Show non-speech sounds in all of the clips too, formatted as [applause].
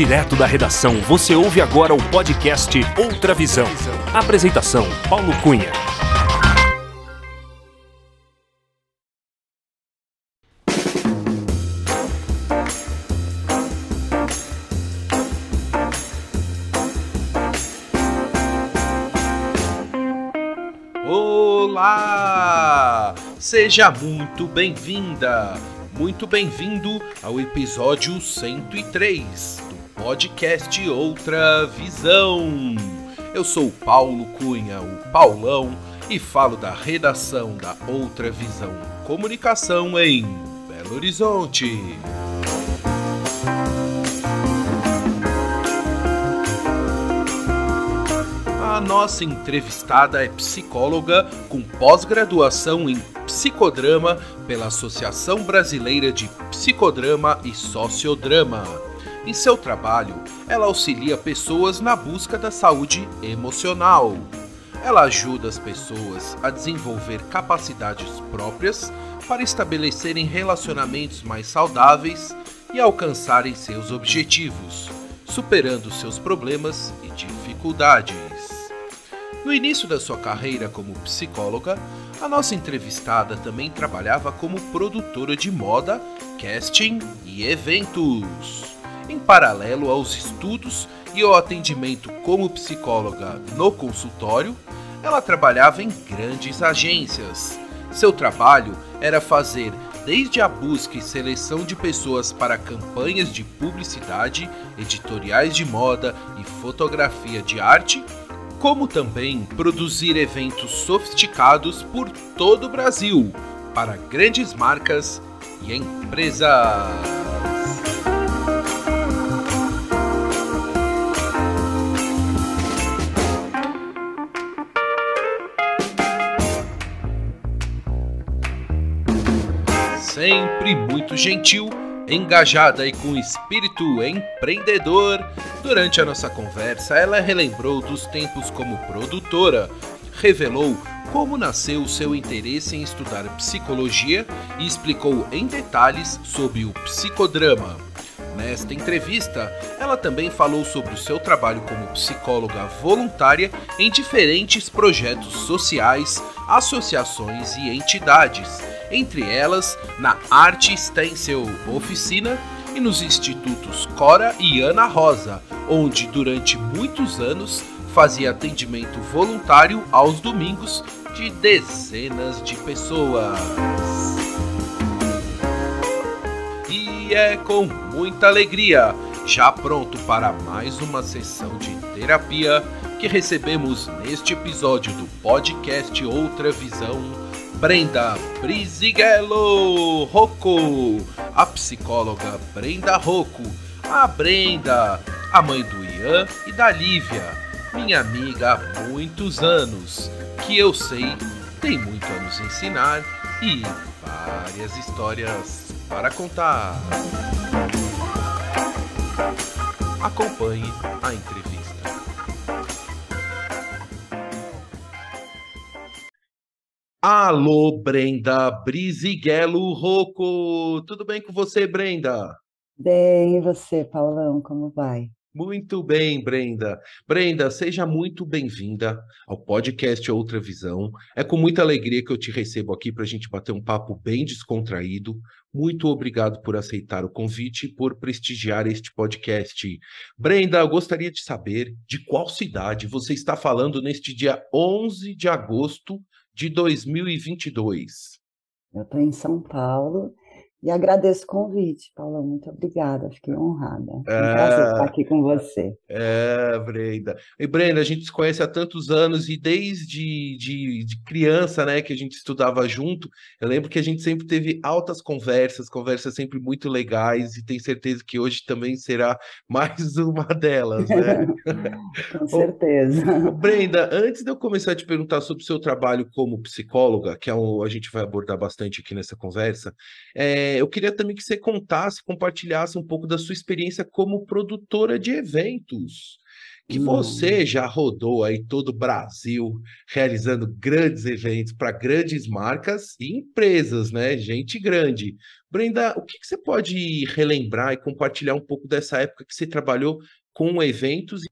Direto da redação, você ouve agora o podcast Outra Visão. Apresentação: Paulo Cunha. Olá! Seja muito bem-vinda, muito bem-vindo ao episódio 103 do podcast Outra Visão. Eu sou o Paulo Cunha, o Paulão, e falo da redação da Outra Visão Comunicação em Belo Horizonte. A nossa entrevistada é psicóloga com pós-graduação em psicodrama pela Associação Brasileira de Psicodrama e Sociodrama. Em seu trabalho, ela auxilia pessoas na busca da saúde emocional. Ela ajuda as pessoas a desenvolver capacidades próprias para estabelecerem relacionamentos mais saudáveis e alcançarem seus objetivos, superando seus problemas e dificuldades. No início da sua carreira como psicóloga, a nossa entrevistada também trabalhava como produtora de moda, casting e eventos. Em paralelo aos estudos e ao atendimento como psicóloga no consultório, ela trabalhava em grandes agências. Seu trabalho era fazer desde a busca e seleção de pessoas para campanhas de publicidade, editoriais de moda e fotografia de arte, como também produzir eventos sofisticados por todo o Brasil para grandes marcas e empresas. Sempre muito gentil, engajada e com espírito empreendedor, durante a nossa conversa ela relembrou dos tempos como produtora, revelou como nasceu seu interesse em estudar psicologia e explicou em detalhes sobre o psicodrama. Nesta entrevista, ela também falou sobre o seu trabalho como psicóloga voluntária em diferentes projetos sociais, associações e entidades, entre elas na Arte Stencil Oficina e nos institutos Cora e Ana Rosa, onde durante muitos anos fazia atendimento voluntário aos domingos de dezenas de pessoas. E é com muita alegria, já pronto para mais uma sessão de terapia, que recebemos neste episódio do podcast Outra Visão, Brenda Brizigello Rocco, a psicóloga Brenda Rocco, a Brenda, a mãe do Ian e da Lívia, minha amiga há muitos anos, que eu sei tem muito a nos ensinar e várias histórias para contar. Acompanhe a entrevista. Alô, Brenda Brizigello Rocco. Tudo bem com você, Brenda? Bem, e você, Paulão, como vai? Muito bem, Brenda. Brenda, seja muito bem-vinda ao podcast Outra Visão. É com muita alegria que eu te recebo aqui para a gente bater um papo bem descontraído. Muito obrigado por aceitar o convite e por prestigiar este podcast. Brenda, eu gostaria de saber de qual cidade você está falando neste dia 11 de agosto de 2022. Eu estou em São Paulo e agradeço o convite, Paula. Muito obrigada, fiquei honrada. É um prazer estar aqui com você. É, Brenda. E Brenda, a gente se conhece há tantos anos e desde de, de, criança, né, que a gente estudava junto, eu lembro que a gente sempre teve altas conversas, conversas sempre muito legais e tenho certeza que hoje também será [laughs] mais uma delas, né? [laughs] com certeza. Brenda, antes de eu começar a te perguntar sobre o seu trabalho como psicóloga, que é o, a gente vai abordar bastante aqui nessa conversa, é, eu queria também que você contasse, compartilhasse um pouco da sua experiência como produtora de eventos. que você já rodou aí todo o Brasil, realizando grandes eventos para grandes marcas e empresas, né? Gente grande. Brenda, o que, que, você pode relembrar e compartilhar um pouco dessa época que você trabalhou com eventos?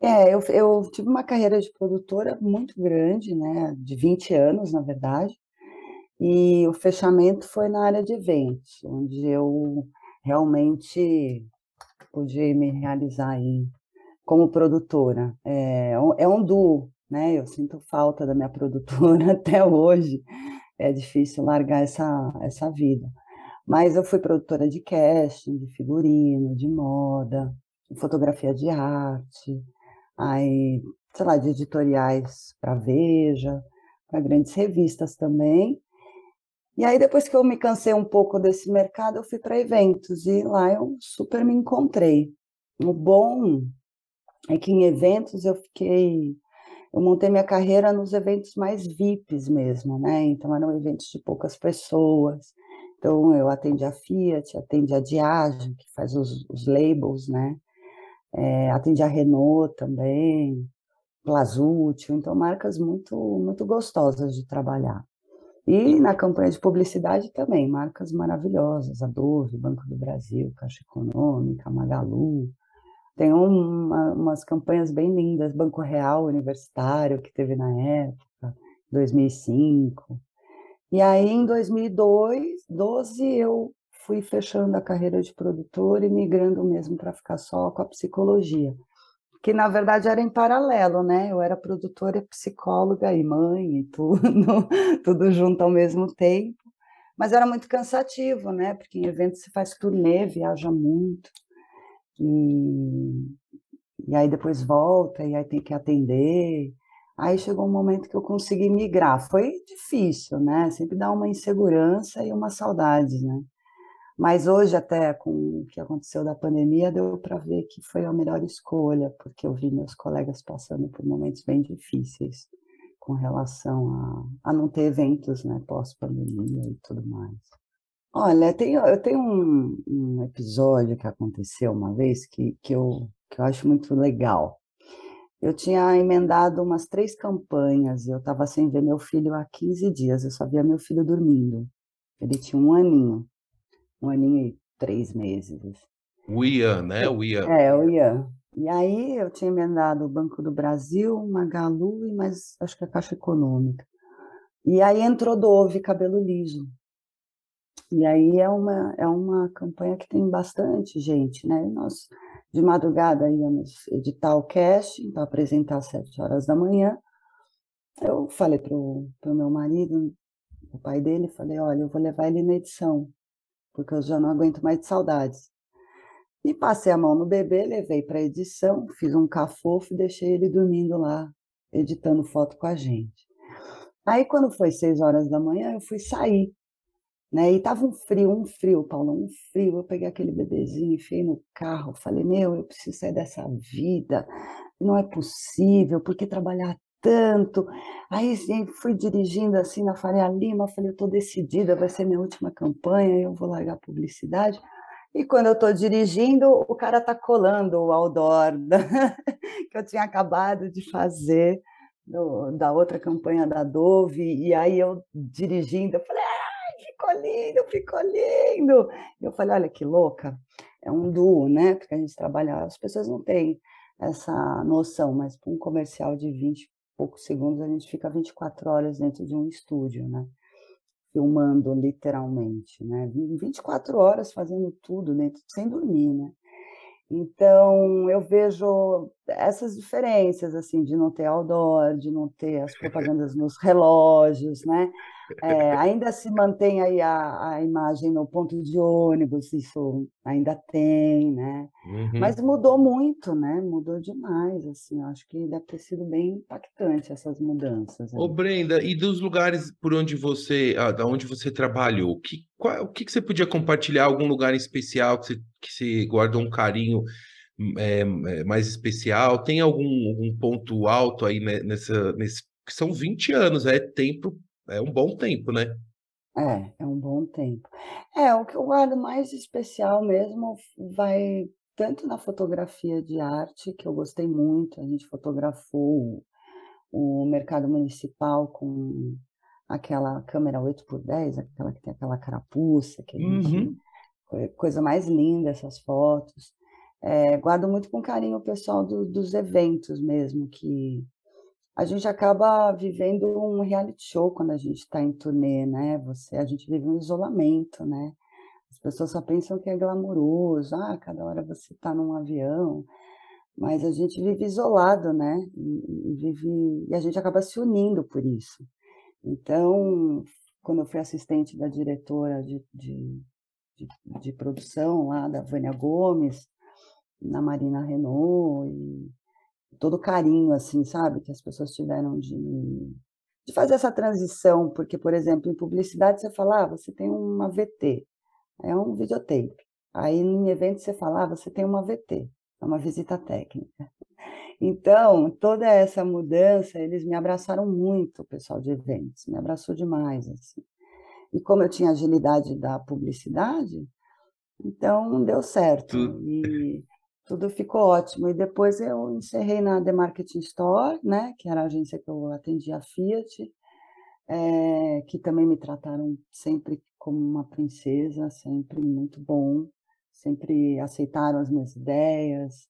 É, eu, eu tive uma carreira de produtora muito grande, né? De 20 anos, na verdade. E o fechamento foi na área de eventos, onde eu realmente pude me realizar aí como produtora. É, é um duo, né? Eu sinto falta da minha produtora [laughs] até hoje. É difícil largar essa, essa vida. Mas eu fui produtora de casting, de figurino, de moda, de fotografia de arte, aí, sei lá, de editoriais para Veja, para grandes revistas também. E aí, depois que eu me cansei um pouco desse mercado, eu fui para eventos e lá eu super me encontrei. O bom é que em eventos eu fiquei. Eu montei minha carreira nos eventos mais VIPs mesmo, né? Então eram eventos de poucas pessoas. Então eu atendi a Fiat, atendi a Diageo, que faz os, os labels, né? É, atendi a Renault também, Plazútil, então marcas muito muito gostosas de trabalhar. E na campanha de publicidade também, marcas maravilhosas, Adobe, Banco do Brasil, Caixa Econômica, Magalu, tem uma, umas campanhas bem lindas, Banco Real Universitário, que teve na época, 2005. E aí, em 2012, eu fui fechando a carreira de produtora e migrando mesmo para ficar só com a psicologia. Que, na verdade, era em paralelo, né? Eu era produtora, psicóloga e mãe e tudo, [laughs] tudo junto ao mesmo tempo. Mas era muito cansativo, né? Porque em eventos você faz turnê, viaja muito. E, e aí depois volta, e aí tem que atender. Aí chegou um momento que eu consegui migrar. Foi difícil, né? Sempre dá uma insegurança e uma saudade, né? Mas hoje, até com o que aconteceu da pandemia, deu para ver que foi a melhor escolha, porque eu vi meus colegas passando por momentos bem difíceis com relação a, a não ter eventos, né, pós-pandemia e tudo mais. Olha, tem, eu tenho um, um episódio que aconteceu uma vez que, que, eu, que eu acho muito legal. Eu tinha emendado umas três campanhas e eu estava sem ver meu filho há 15 dias, eu só via meu filho dormindo. Ele tinha um aninho, um aninho e três meses. O Ian, né? O Ian. É, o Ian. E aí eu tinha emendado o Banco do Brasil, Magalu e mais, acho que a Caixa Econômica. E aí entrou Dove, cabelo liso. E aí é uma, é uma campanha que tem bastante gente, né? Nós, de madrugada, íamos editar o casting, para apresentar às sete horas da manhã. Eu falei para o meu marido, o pai dele, falei, olha, eu vou levar ele na edição, porque eu já não aguento mais de saudades. E passei a mão no bebê, levei para edição, fiz um cafofo e deixei ele dormindo lá, editando foto com a gente. Aí, quando foi seis horas da manhã, eu fui sair. Né? E tava um frio, um frio, Paulo, um frio. Eu peguei aquele bebezinho, enfiei no carro, falei, meu, eu preciso sair dessa vida, não é possível, por que trabalhar tanto? Aí fui dirigindo assim na Faria Lima, falei, eu estou decidida, vai ser minha última campanha, eu vou largar a publicidade. E quando eu estou dirigindo, o cara está colando o outdoor [laughs] que eu tinha acabado de fazer da outra campanha da Dove, e aí eu dirigindo, eu falei, ficou lindo, ficou lindo. Eu falei, olha que louca, é um duo, né? Porque a gente trabalha, as pessoas não têm essa noção, mas para um comercial de 20 e poucos segundos, a gente fica 24 horas dentro de um estúdio, né? Filmando literalmente, né? 24 horas fazendo tudo dentro, sem dormir, né? Então, eu vejo essas diferenças, assim, de não ter outdoor, de não ter as [laughs] propagandas nos relógios, né? É, [laughs] ainda se mantém aí a, a imagem no ponto de ônibus, isso ainda tem, né? Uhum. Mas mudou muito, né? Mudou demais, assim. Acho que deve ter sido bem impactante essas mudanças. Ô, Brenda, e dos lugares por onde você, ah, da onde você trabalhou, que, qual, o que, que você podia compartilhar? Algum lugar especial que você, que você guardou um carinho é, mais especial? Tem algum, algum ponto alto aí nessa, nesse, que são 20 anos, é tempo é um bom tempo, né? É, é um bom tempo. É, o que eu guardo mais especial mesmo vai tanto na fotografia de arte, que eu gostei muito, a gente fotografou o, mercado municipal com aquela câmera 8 por 10, aquela que tem aquela carapuça, que a gente, uhum. coisa mais linda essas fotos. É, guardo muito com carinho o pessoal do, dos eventos mesmo, que a gente acaba vivendo um reality show quando a gente está em turnê, né? Você, a gente vive um isolamento, né? As pessoas só pensam que é glamouroso, ah, cada hora você está num avião, mas a gente vive isolado, né? E, vive, e a gente acaba se unindo por isso. Então, quando eu fui assistente da diretora de, de, de, de produção lá, da Vânia Gomes, na Marina Renault, e todo o carinho, assim, sabe, que as pessoas tiveram de, de fazer essa transição, porque, por exemplo, em publicidade você fala, ah, você tem uma VT, é um videotape. Aí em evento você fala, ah, você tem uma VT, é uma visita técnica. Então, toda essa mudança, eles me abraçaram muito, o pessoal de eventos, me abraçou demais, assim. E como eu tinha agilidade da publicidade, então deu certo. E tudo ficou ótimo. E depois eu encerrei na The Marketing Store, né, que era a agência que eu atendia a Fiat, é, que também me trataram sempre como uma princesa, sempre muito bom, sempre aceitaram as minhas ideias,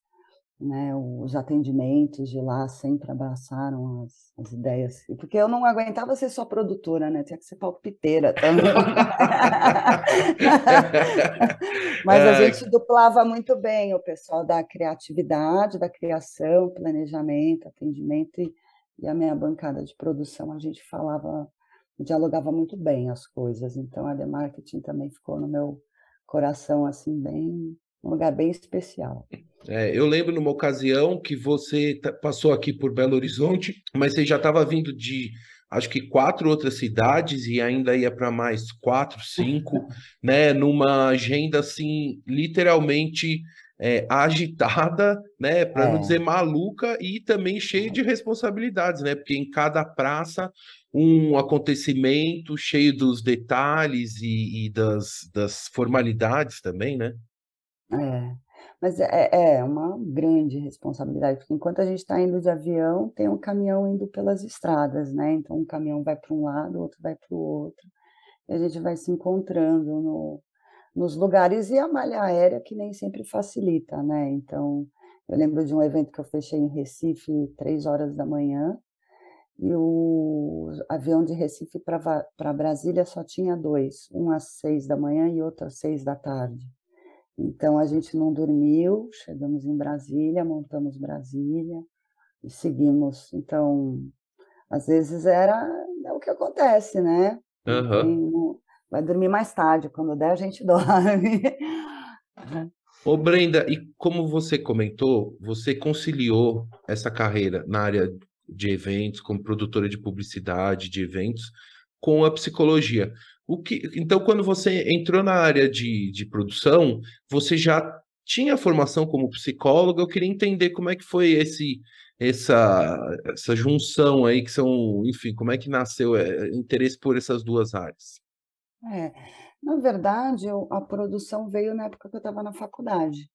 né, os atendimentos de lá sempre abraçaram as, as, ideias, porque eu não aguentava ser só produtora, né, tinha que ser palpiteira também. [laughs] Mas a gente duplava muito bem o pessoal da criatividade, da criação, planejamento, atendimento e, e a minha bancada de produção, a gente falava, dialogava muito bem as coisas, então a The Marketing também ficou no meu coração, assim, bem, um lugar bem especial. É, eu lembro numa ocasião que você passou aqui por Belo Horizonte, mas você já estava vindo de acho que quatro outras cidades e ainda ia para mais quatro, cinco, [laughs] né? Numa agenda assim, literalmente é, agitada, né? Para é. não dizer maluca e também cheia de responsabilidades, né? Porque em cada praça um acontecimento cheio dos detalhes e, e das, das formalidades também, né? É. Mas é, é, é uma grande responsabilidade, porque enquanto a gente está indo de avião, tem um caminhão indo pelas estradas, né? Então, um caminhão vai para um lado, o outro vai para o outro, e a gente vai se encontrando no, nos lugares, e a malha aérea que nem sempre facilita, né? Então, eu lembro de um evento que eu fechei em Recife, três horas da manhã, e o avião de Recife para Brasília só tinha dois, um às seis da manhã e outro às seis da tarde. Então a gente não dormiu, chegamos em Brasília, montamos Brasília e seguimos. Então, às vezes era é o que acontece, né? Uhum. vai dormir mais tarde, quando der a gente [laughs] dorme. Ô Brenda, e como você comentou, você conciliou essa carreira na área de eventos, como produtora de publicidade, de eventos, com a psicologia. O que, então, quando você entrou na área de, de produção, você já tinha formação como psicóloga. Eu queria entender como é que foi esse essa essa junção aí que são, enfim, como é que nasceu é, interesse por essas duas áreas? É, na verdade, eu, a produção veio na época que eu estava na faculdade.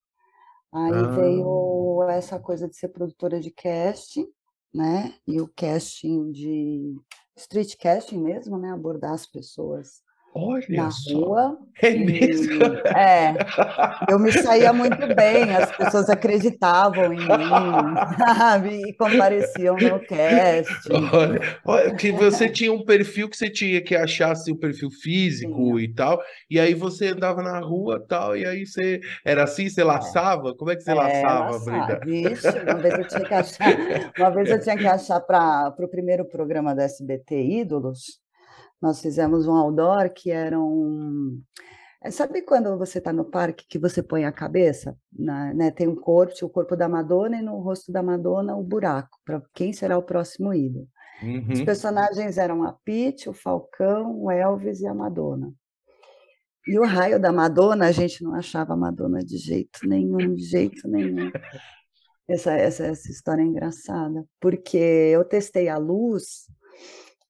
Aí ah. veio essa coisa de ser produtora de casting, né? E o casting de street casting mesmo, né? Abordar as pessoas Olha na só. rua. É mesmo? é, eu me saía muito bem, as pessoas acreditavam em mim, [laughs] sabe? E compareciam no cast. Olha, olha, que você tinha um perfil que você tinha que achar assim, um perfil físico Sim. e tal, e aí você andava na rua tal, e aí você era assim, você é. laçava? Como é que você é, laçava, Brenda? Vixe, uma vez eu tinha que [laughs] achar, uma vez eu tinha que achar para o primeiro programa da SBT Ídolos nós fizemos um outdoor que era um. Eh, sabe quando você está no parque que você põe a cabeça? Na, né, tem um corpo, o corpo da Madonna, e no rosto da Madonna o buraco, para quem será o próximo ídolo. Uhum. Os personagens eram a Pete, o Falcão, o Elvis e a Madonna. E o raio da Madonna, a gente não achava a Madonna de jeito nenhum, de jeito nenhum. Essa, essa, essa história é engraçada, porque eu testei a luz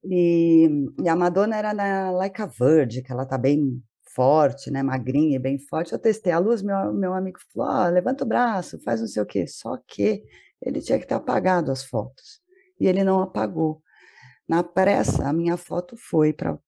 e, e a Madonna era na Like a Virgin, que ela tá bem forte, né, magrinha e bem forte, eu testei a luz, meu, meu amigo falou, oh, levanta o braço, faz não sei o quê, só que ele tinha que ter apagado as fotos, e ele não apagou. Na pressa, a minha foto foi para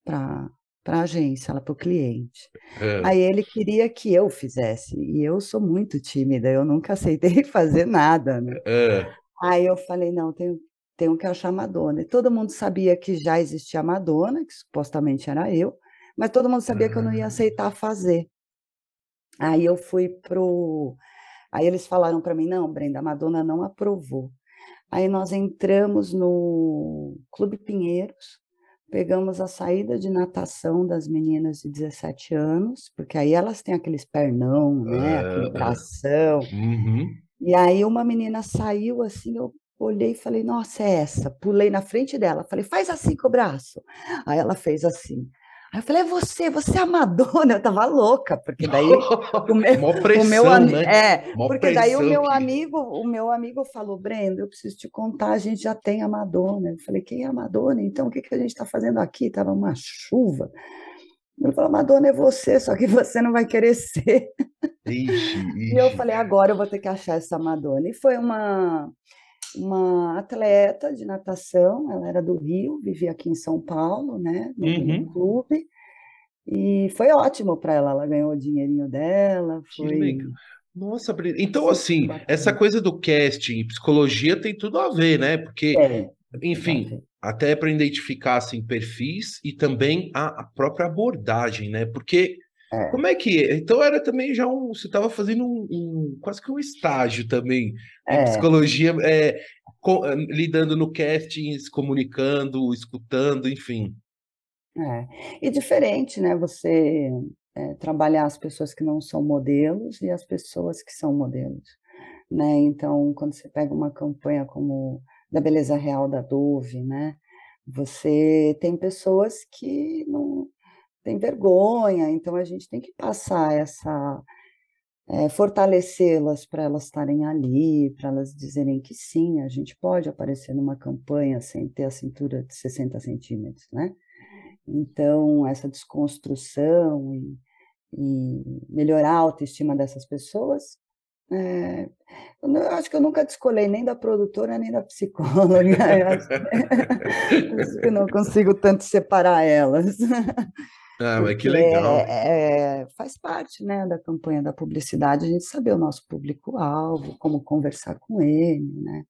para a agência, para o cliente. É. Aí ele queria que eu fizesse, e eu sou muito tímida, eu nunca aceitei [laughs] fazer nada, né? É. Aí eu falei, não, tenho, tenho que achar Madonna. E todo mundo sabia que já existia Madonna, que supostamente era eu, mas todo mundo sabia que eu não ia ah. aceitar fazer. Aí eu fui pro. Aí eles falaram para mim: não, Brenda, a Madonna não aprovou. Aí nós entramos no Clube Pinheiros, pegamos a saída de natação das meninas de 17 anos, porque aí elas têm aqueles pernão, né, aquele bração. Uhum. E aí uma menina saiu assim, eu olhei e falei, nossa, é essa. Pulei na frente dela, falei, faz assim com o braço. Aí ela fez assim. Aí eu falei, é você, você é a Madonna, eu tava louca, porque daí [laughs] o meu, pressão, o meu né? é, Mó porque daí o meu amigo, o meu amigo falou, Brenda, eu preciso te contar, a gente já tem a Madonna. Eu falei, quem é a Madonna? Então, o que, que a gente está fazendo aqui? Tava uma chuva. Ele falou, Madonna é você, só que você não vai querer [laughs] ser. Ixi, ixi. E eu falei, agora eu vou ter que achar essa Madonna. E foi uma uma atleta de natação, ela era do Rio, vivia aqui em São Paulo, né, no, uhum. clube, e foi ótimo para ela, ela ganhou o dinheirinho dela, foi... Nossa, então assim, essa coisa do casting, psicologia tem tudo a ver, né? Porque, é, enfim, até para identificar assim perfis e também a, a própria abordagem, né? Porque é. Como é que é? Então era também já um. Você estava fazendo um, um, quase que um estágio também é. psicologia, é, com, eh, lidando no casting, se comunicando, escutando, enfim. É. E diferente, né? Você é, trabalhar as pessoas que não são modelos e as pessoas que são modelos. Né? Então, quando você pega uma campanha como da Beleza Real da Dove, né? Você tem pessoas que não, tem vergonha, então a gente tem que passar essa. É, fortalecê-las para elas estarem ali, para elas dizerem que sim, a gente pode aparecer numa campanha sem ter a cintura de 60 centímetros, né? Então, essa desconstrução e, e melhorar a autoestima dessas pessoas é, eu acho que eu nunca descolei nem da produtora nem da psicóloga. [laughs] Eu acho [laughs] eu não consigo tanto separar elas. [laughs] Ah, mas que legal. É, é, faz parte, né, da campanha da publicidade, a gente saber o nosso público-alvo, como conversar com ele, né?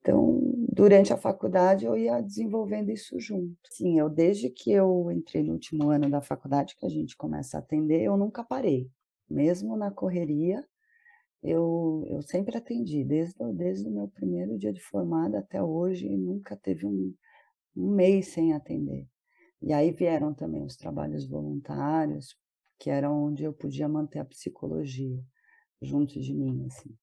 Então, durante a faculdade, eu ia desenvolvendo isso junto. Sim, eu desde que eu entrei no último ano da faculdade, que a gente começa a atender, eu nunca parei. Mesmo na correria, eu, eu sempre atendi, desde, desde o meu primeiro dia de formada até hoje, nunca teve um, um mês sem atender. E aí vieram também os trabalhos voluntários, que era onde eu podia manter a psicologia junto de mim, assim.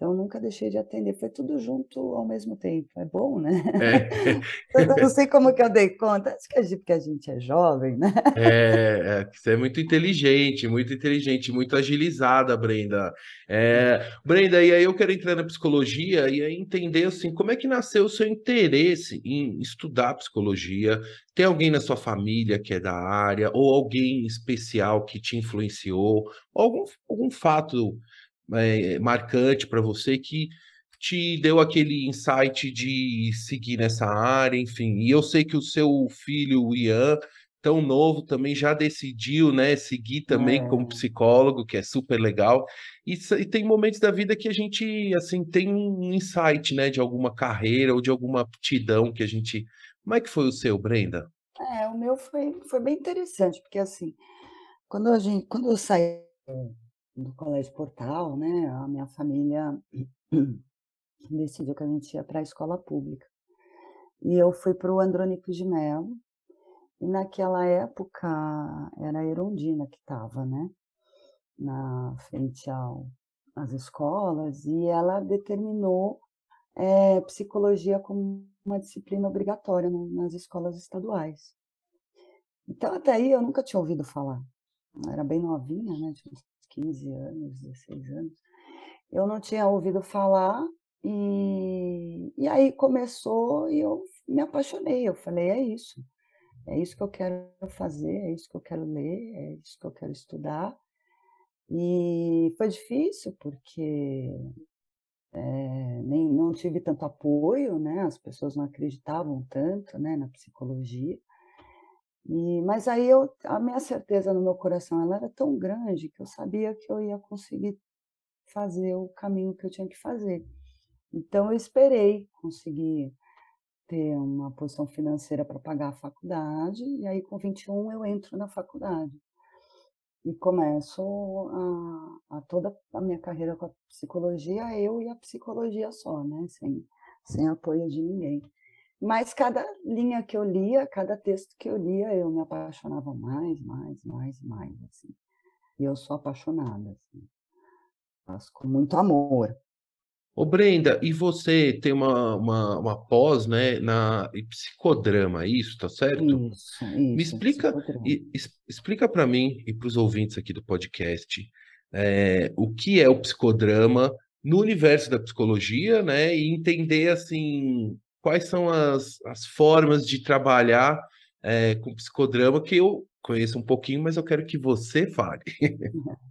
Então, nunca deixei de atender, foi tudo junto ao mesmo tempo. É bom, né? É. [laughs] eu não sei como que eu dei conta, acho que é porque a gente é jovem, né? É, é, você é muito inteligente, muito inteligente, muito agilizada, Brenda. É, Brenda, e aí eu quero entrar na psicologia e aí entender, assim, como é que nasceu o seu interesse em estudar psicologia? Tem alguém na sua família que é da área, ou alguém especial que te influenciou, ou algum, algum fato é, marcante para você que te deu aquele insight de seguir nessa área, enfim. E eu sei que o seu filho, o Ian, tão novo, também já decidiu, né, seguir também é. como psicólogo, que é super legal. E, e, tem momentos da vida que a gente, assim, tem um insight, né, de alguma carreira ou de alguma aptidão que a gente... Como é que foi o seu, Brenda? É, o meu foi, foi bem interessante, porque, assim, quando, a gente, quando eu saí do Colégio Portal, né, a minha família [clears throat] decidiu que a gente ia para a escola pública. E eu fui para o Andrônico de Mello, e naquela época era a Erundina que estava, né, na frente ao, às escolas, e ela determinou é, psicologia como uma disciplina obrigatória nas escolas estaduais. Então, até aí eu nunca tinha ouvido falar. Eu era bem novinha, né? Tinha 15 anos, 16 anos, eu não tinha ouvido falar e, e aí começou e eu me apaixonei. Eu falei, é isso. é isso que eu quero fazer, é isso que eu quero ler, é isso que eu quero estudar. E foi difícil porque é, nem, não tive tanto apoio, né? As pessoas não acreditavam tanto, né, na psicologia. E, mas aí eu, a minha certeza no meu coração, ela era tão grande que eu sabia que eu ia conseguir fazer o caminho que eu tinha que fazer. Então eu esperei conseguir ter uma posição financeira para pagar a faculdade, e aí com 21 eu entro na faculdade. E começo a, a toda a minha carreira com a psicologia, eu e a psicologia só, né? Sem, sem apoio de ninguém. Mas cada linha que eu lia, cada texto que eu lia, eu me apaixonava mais, mais, mais, mais, assim. E eu sou apaixonada, assim. Faço com muito amor. Ô Brenda, e você tem uma, uma, uma pós, né, na em psicodrama, isso, tá certo? Isso, Me isso, explica, psicodrama. e- explica para mim e para os ouvintes aqui do podcast, é, o que é o psicodrama no universo da psicologia, né, e entender assim quais são as, as formas de trabalhar é, com psicodrama que eu conheço um pouquinho, mas eu quero que você fale. [laughs]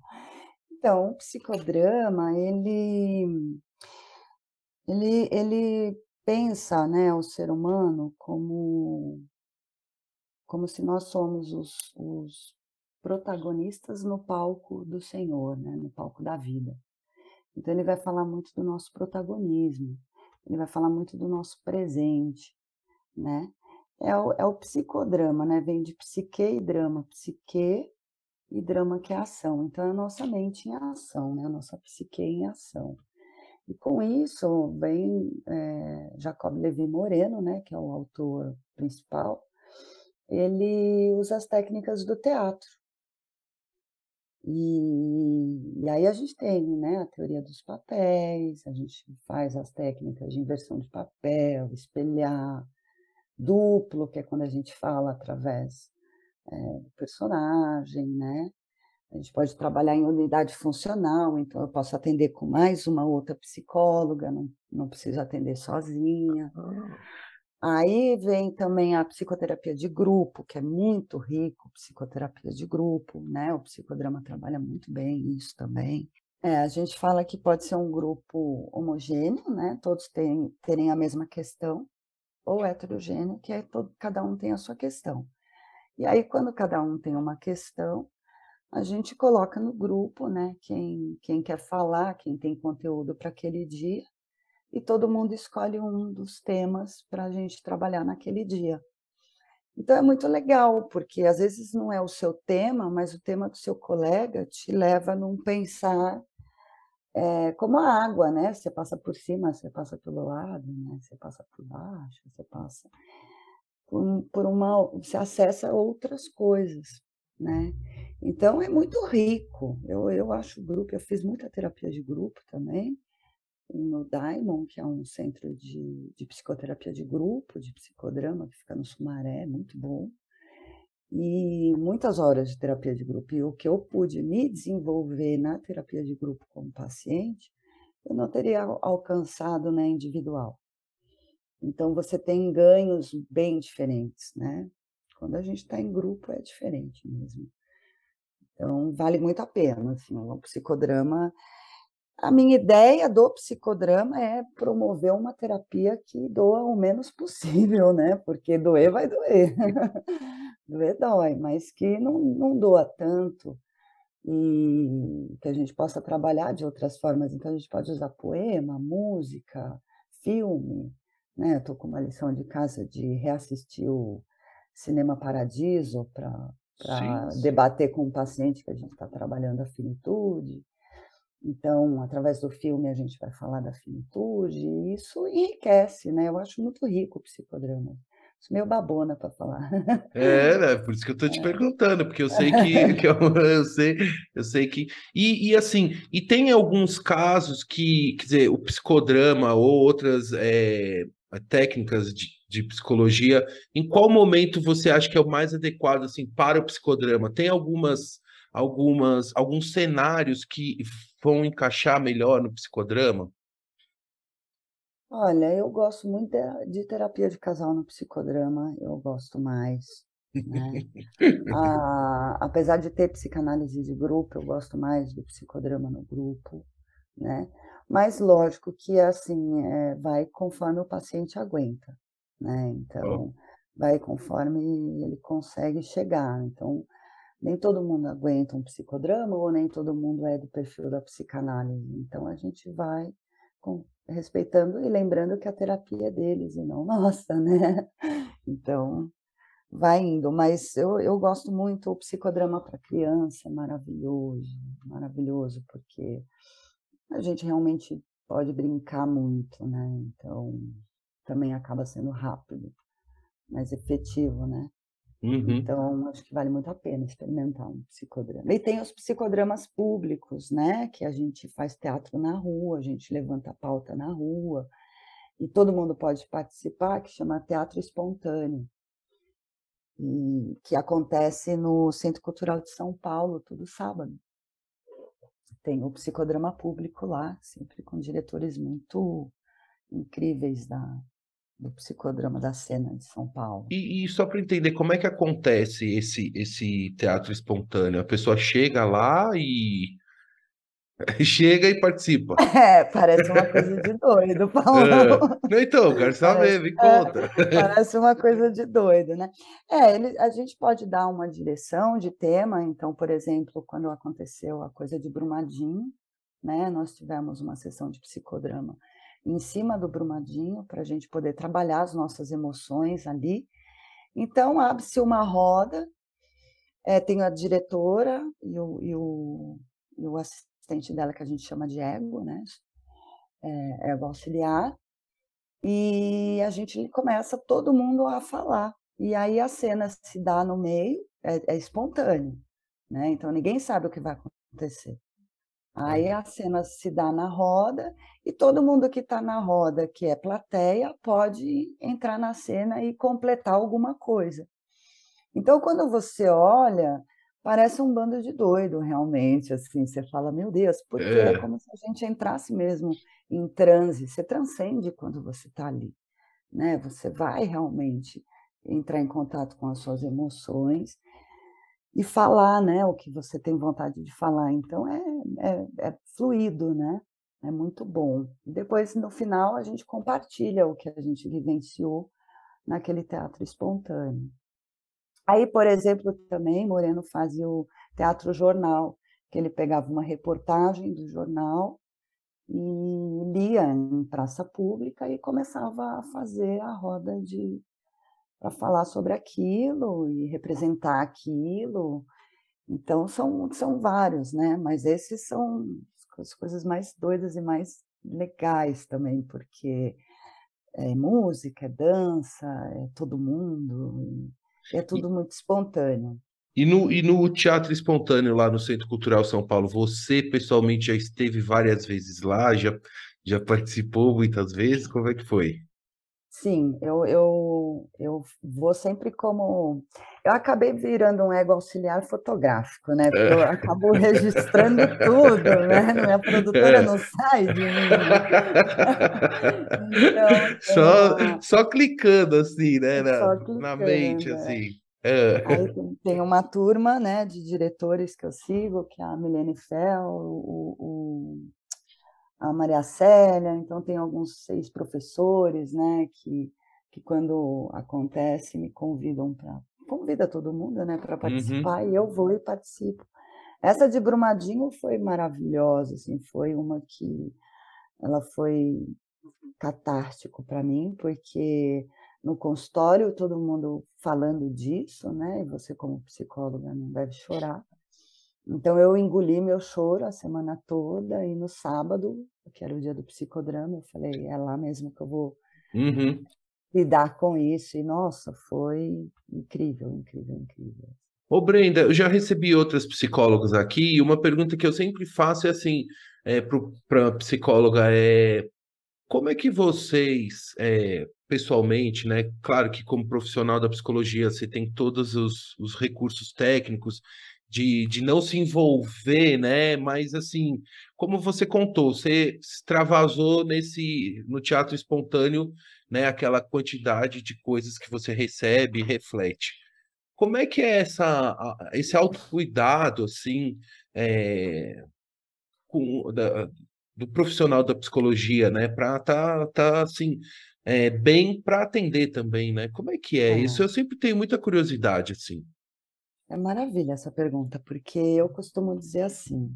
Então, o psicodrama, ele, ele, ele pensa, né, o ser humano como, como se nós somos os, os protagonistas no palco do Senhor, né, no palco da vida. Então, ele vai falar muito do nosso protagonismo, ele vai falar muito do nosso presente, né? É o, é o psicodrama, né? Vem de psique e drama. Psique e drama que é ação. Então, é a nossa mente em ação, né? A nossa psique em ação. E com isso, vem é, Jacob Levi Moreno, né? Que é o autor principal. Ele usa as técnicas do teatro. E, e aí a gente tem, né? A teoria dos papéis, a gente faz as técnicas de inversão de papel, espelhar, duplo, que é quando a gente fala através é, do personagem, né? A gente pode trabalhar em unidade funcional, então eu posso atender com mais uma outra psicóloga, não, não preciso atender sozinha. Aí vem também a psicoterapia de grupo, que é muito rico, psicoterapia de grupo, né? O psicodrama trabalha muito bem isso também. É, a gente fala que pode ser um grupo homogêneo, né? Todos têm, terem a mesma questão, ou heterogêneo, que é todo, cada um tem a sua questão. E aí, quando cada um tem uma questão, a gente coloca no grupo, né? Quem, quem quer falar, quem tem conteúdo para aquele dia, e todo mundo escolhe um dos temas para a gente trabalhar naquele dia. Então é muito legal, porque às vezes não é o seu tema, mas o tema do seu colega te leva a não pensar é, como a água, né? Você passa por cima, você passa pelo lado, né? Você passa por baixo, você passa por, por uma, você acessa outras coisas, né? Então é muito rico. Eu, eu acho o grupo, eu fiz muita terapia de grupo também, no Daimon, que é um centro de, de psicoterapia de grupo, de psicodrama, que fica no Sumaré, muito bom. E muitas horas de terapia de grupo. E o que eu pude me desenvolver na terapia de grupo como paciente, eu não teria alcançado na individual. Então, você tem ganhos bem diferentes, né? Quando a gente está em grupo, é diferente mesmo. Então, vale muito a pena, assim, o psicodrama a minha ideia do psicodrama é promover uma terapia que doa o menos possível, né? Porque doer vai doer. [laughs] doer dói, mas que não, não doa tanto e que a gente possa trabalhar de outras formas. Então, a gente pode usar poema, música, filme, né? Estou com uma lição de casa de reassistir o Cinema Paradiso para debater com o paciente que a gente está trabalhando a finitude. Então, através do filme, a gente vai falar da finitude, e isso enriquece, né? Eu acho muito rico o psicodrama. Sou meio babona para falar. É, né? Por isso que eu estou te perguntando, porque eu sei que, [laughs] [laughs] que eu, eu sei, eu sei que. E, e assim, e tem alguns casos que, quer dizer, o psicodrama ou outras é, técnicas de, de psicologia, em qual momento você acha que é o mais adequado assim para o psicodrama? Tem algumas algumas alguns cenários que vão encaixar melhor no psicodrama? Olha, eu gosto muito de terapia de casal no psicodrama, eu gosto mais. Né? a, [laughs] apesar de ter psicanálise de grupo, eu gosto mais do psicodrama no grupo, né? Mas lógico que assim é, vai conforme o paciente aguenta, né? Então vai conforme ele consegue chegar. Então nem todo mundo aguenta um psicodrama ou nem todo mundo é do perfil da psicanálise. Então a gente vai com, respeitando e lembrando que a terapia é deles e não [laughs] nossa, né? Então vai indo, mas eu, eu gosto muito o psicodrama para criança, é maravilhoso, maravilhoso, porque a gente realmente pode brincar muito, né? Então também acaba sendo rápido, mais efetivo, né? Uhum. Então, acho que vale muito a pena experimentar um psicodrama. E tem os psicodramas públicos, né? Que a gente faz teatro na rua, a gente levanta a pauta na rua, e todo mundo pode participar, que chama Teatro Espontâneo, e, que acontece no Centro Cultural de São Paulo, todo sábado. Tem o psicodrama público lá, sempre com diretores muito incríveis da, do psicodrama da cena de São Paulo. E, e só para entender como é que acontece esse esse teatro espontâneo, a pessoa chega lá e [laughs] chega e participa. [laughs] É, parece uma coisa de doido, Paulo. [laughs] É. Então, quero saber, me é, conta. É, parece uma coisa de doido, né? É, ele, a gente pode dar uma direção de tema, então, por exemplo, quando aconteceu a coisa de Brumadinho, né, nós tivemos uma sessão de psicodrama em cima do Brumadinho, para a gente poder trabalhar as nossas emoções ali. Então, abre-se uma roda, é, tem a diretora e o, e, o, e o assistente dela, que a gente chama de ego, né? É, ego auxiliar, e a gente começa todo mundo a falar. E aí a cena se dá no meio, é, é espontâneo, né? Então ninguém sabe o que vai acontecer. Aí a cena se dá na roda e todo mundo que está na roda, que é plateia, pode entrar na cena e completar alguma coisa. Então, quando você olha, parece um bando de doido, realmente. Assim, você fala, meu Deus, porque é. é como se a gente entrasse mesmo em transe. Você transcende quando você está ali, né? Você vai realmente entrar em contato com as suas emoções e falar, né, o que você tem vontade de falar. Então é, é, é fluido, né? É muito bom. Depois, no final, a gente compartilha o que a gente vivenciou naquele teatro espontâneo. Aí, por exemplo, também Moreno fazia o teatro jornal, que ele pegava uma reportagem do jornal e lia em praça pública e começava a fazer a roda de para falar sobre aquilo e representar aquilo. Então são, são vários, né? Mas esses são as coisas mais doidas e mais legais também, porque é música, é dança, é todo mundo, é tudo muito espontâneo. E no, e no Teatro Espontâneo, lá no Centro Cultural São Paulo, você pessoalmente já esteve várias vezes lá, já, já participou muitas vezes? Como é que foi? Sim, eu, eu, eu vou sempre como. Eu acabei virando um ego auxiliar fotográfico, né? Porque eu acabo registrando tudo, né? Minha [laughs] produtora é. não sai de mim. [laughs] então, só, uma... só clicando assim, né? Na, clicando, na mente, é. assim. É. Aí tem, tem, uma turma né, de diretores que eu sigo, que é a Milene Fell, o, o a Maria Célia, então tem alguns seis professores, né, que, que quando acontece me convidam para convida todo mundo, né, para participar uhum. e eu vou e participo. Essa de Brumadinho foi maravilhosa, assim, foi uma que ela foi catártico para mim, porque no consultório todo mundo falando disso, né, e você como psicóloga não deve chorar. Então eu engoli meu choro a semana toda e no sábado, que era o dia do psicodrama, eu falei, é lá mesmo que eu vou uhum. lidar com isso. E nossa, foi incrível, incrível, incrível. Ô Brenda, eu já recebi outras psicólogas aqui e uma pergunta que eu sempre faço é assim, é, para a psicóloga é como é que vocês, é, pessoalmente, né? Claro que como profissional da psicologia você tem todos os, os recursos técnicos de, de não se envolver, né? Mas assim, como você contou, você extravasou nesse no teatro espontâneo, né? Aquela quantidade de coisas que você recebe e reflete. como é que é essa, esse autocuidado, assim, é, com, da, do profissional da psicologia, né? Para tá, tá assim, é, bem para atender também, né? Como é que é? Isso É. eu sempre tenho muita curiosidade, assim. É maravilha essa pergunta, porque eu costumo dizer assim: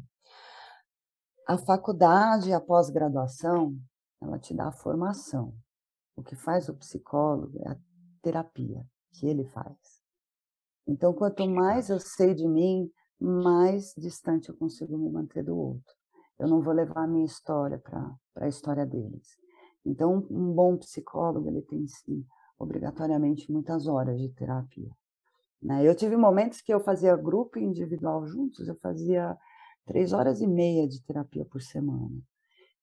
a faculdade a pós-graduação, ela te dá a formação. O que faz o psicólogo é a terapia que ele faz. Então, quanto mais eu sei de mim, mais distante eu consigo me manter do outro. Eu não vou levar a minha história para a história deles. Então, um bom psicólogo, ele tem sim, obrigatoriamente muitas horas de terapia. Né? Eu tive momentos que eu fazia grupo e individual juntos, eu fazia três horas e meia de terapia por semana.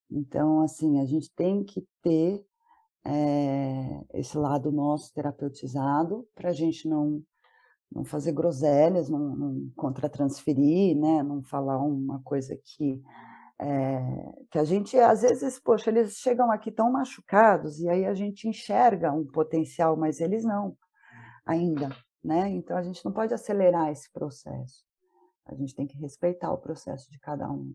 Então, assim, a gente tem que ter é, esse lado nosso terapeutizado para a gente não não fazer groselhas, não, não contra-transferir, né? não falar uma coisa que é, que a gente, às vezes, poxa, eles chegam aqui tão machucados e aí a gente enxerga um potencial, mas eles não, ainda, né? Então a gente não pode acelerar esse processo. A gente tem que respeitar o processo de cada um.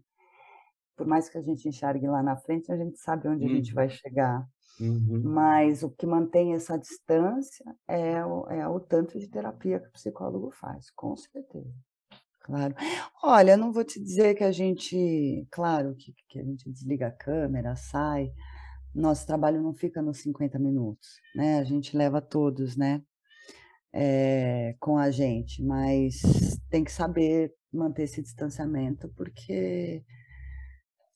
Por mais que a gente enxergue lá na frente, a gente sabe onde a gente vai Uhum. chegar. Uhum. Mas o que mantém essa distância é o, é o tanto de terapia que o psicólogo faz, com certeza. Claro. Olha, não vou te dizer que a gente, claro, que, que a gente desliga a câmera, sai. Nosso trabalho não fica nos 50 minutos, né? A gente leva todos, né? É, com a gente, mas tem que saber manter esse distanciamento, porque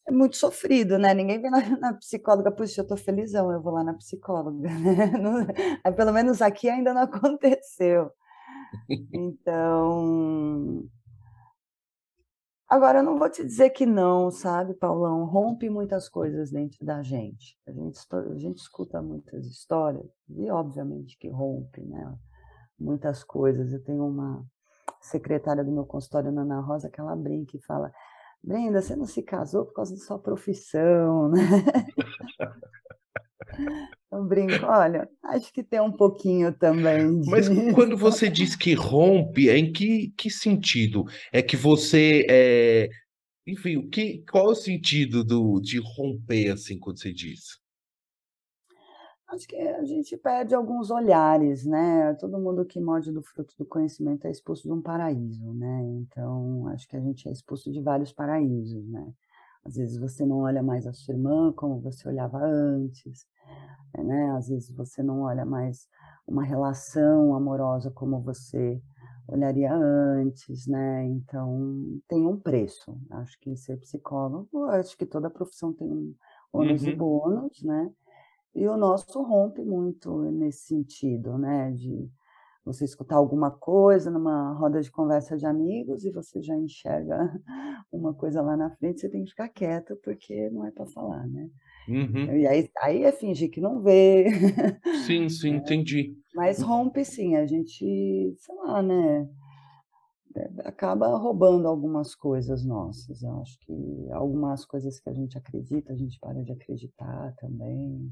é muito sofrido, né? Ninguém vem na, [laughs] na psicóloga, puxa, eu tô felizão, eu vou lá na psicóloga, [laughs] né? Não- pelo menos aqui ainda não [laughs] aconteceu. Então, agora eu não vou te dizer que não, sabe, Paulão? Rompe muitas coisas dentro da gente. A gente, a gente escuta muitas histórias e, obviamente, que rompe, né? Muitas coisas. Eu tenho uma secretária do meu consultório, Ana Rosa, que ela brinca e fala: Brenda, você não se casou por causa da sua profissão, né? [laughs] Eu brinco, olha, acho que tem um pouquinho também Mas disso. [laughs] quando você diz que rompe, é em que, que sentido? É que você é, enfim, o que, qual é o sentido do, de romper, assim, quando você diz? Acho que a gente perde alguns olhares, né? Todo mundo que morde do fruto do conhecimento é expulso de um paraíso, né? Então, acho que a gente é expulso de vários paraísos, né? Às vezes você não olha mais a sua irmã como você olhava antes, né? Às vezes você não olha mais uma relação amorosa como você olharia antes, né? Então, tem um preço. Acho que ser psicólogo, acho que toda profissão tem um ônus e Uhum. bônus, né? E o nosso rompe muito nesse sentido, né, de você escutar alguma coisa numa roda de conversa de amigos e você já enxerga [laughs] uma coisa lá na frente, você tem que ficar quieto, porque não é para falar, né. Uhum. E aí aí é fingir que não vê, Sim, [laughs] sim, entendi. mas rompe sim, a gente, sei lá, né, eh, acaba roubando algumas coisas nossas. Eu acho que algumas coisas que a gente acredita, a gente para de acreditar também.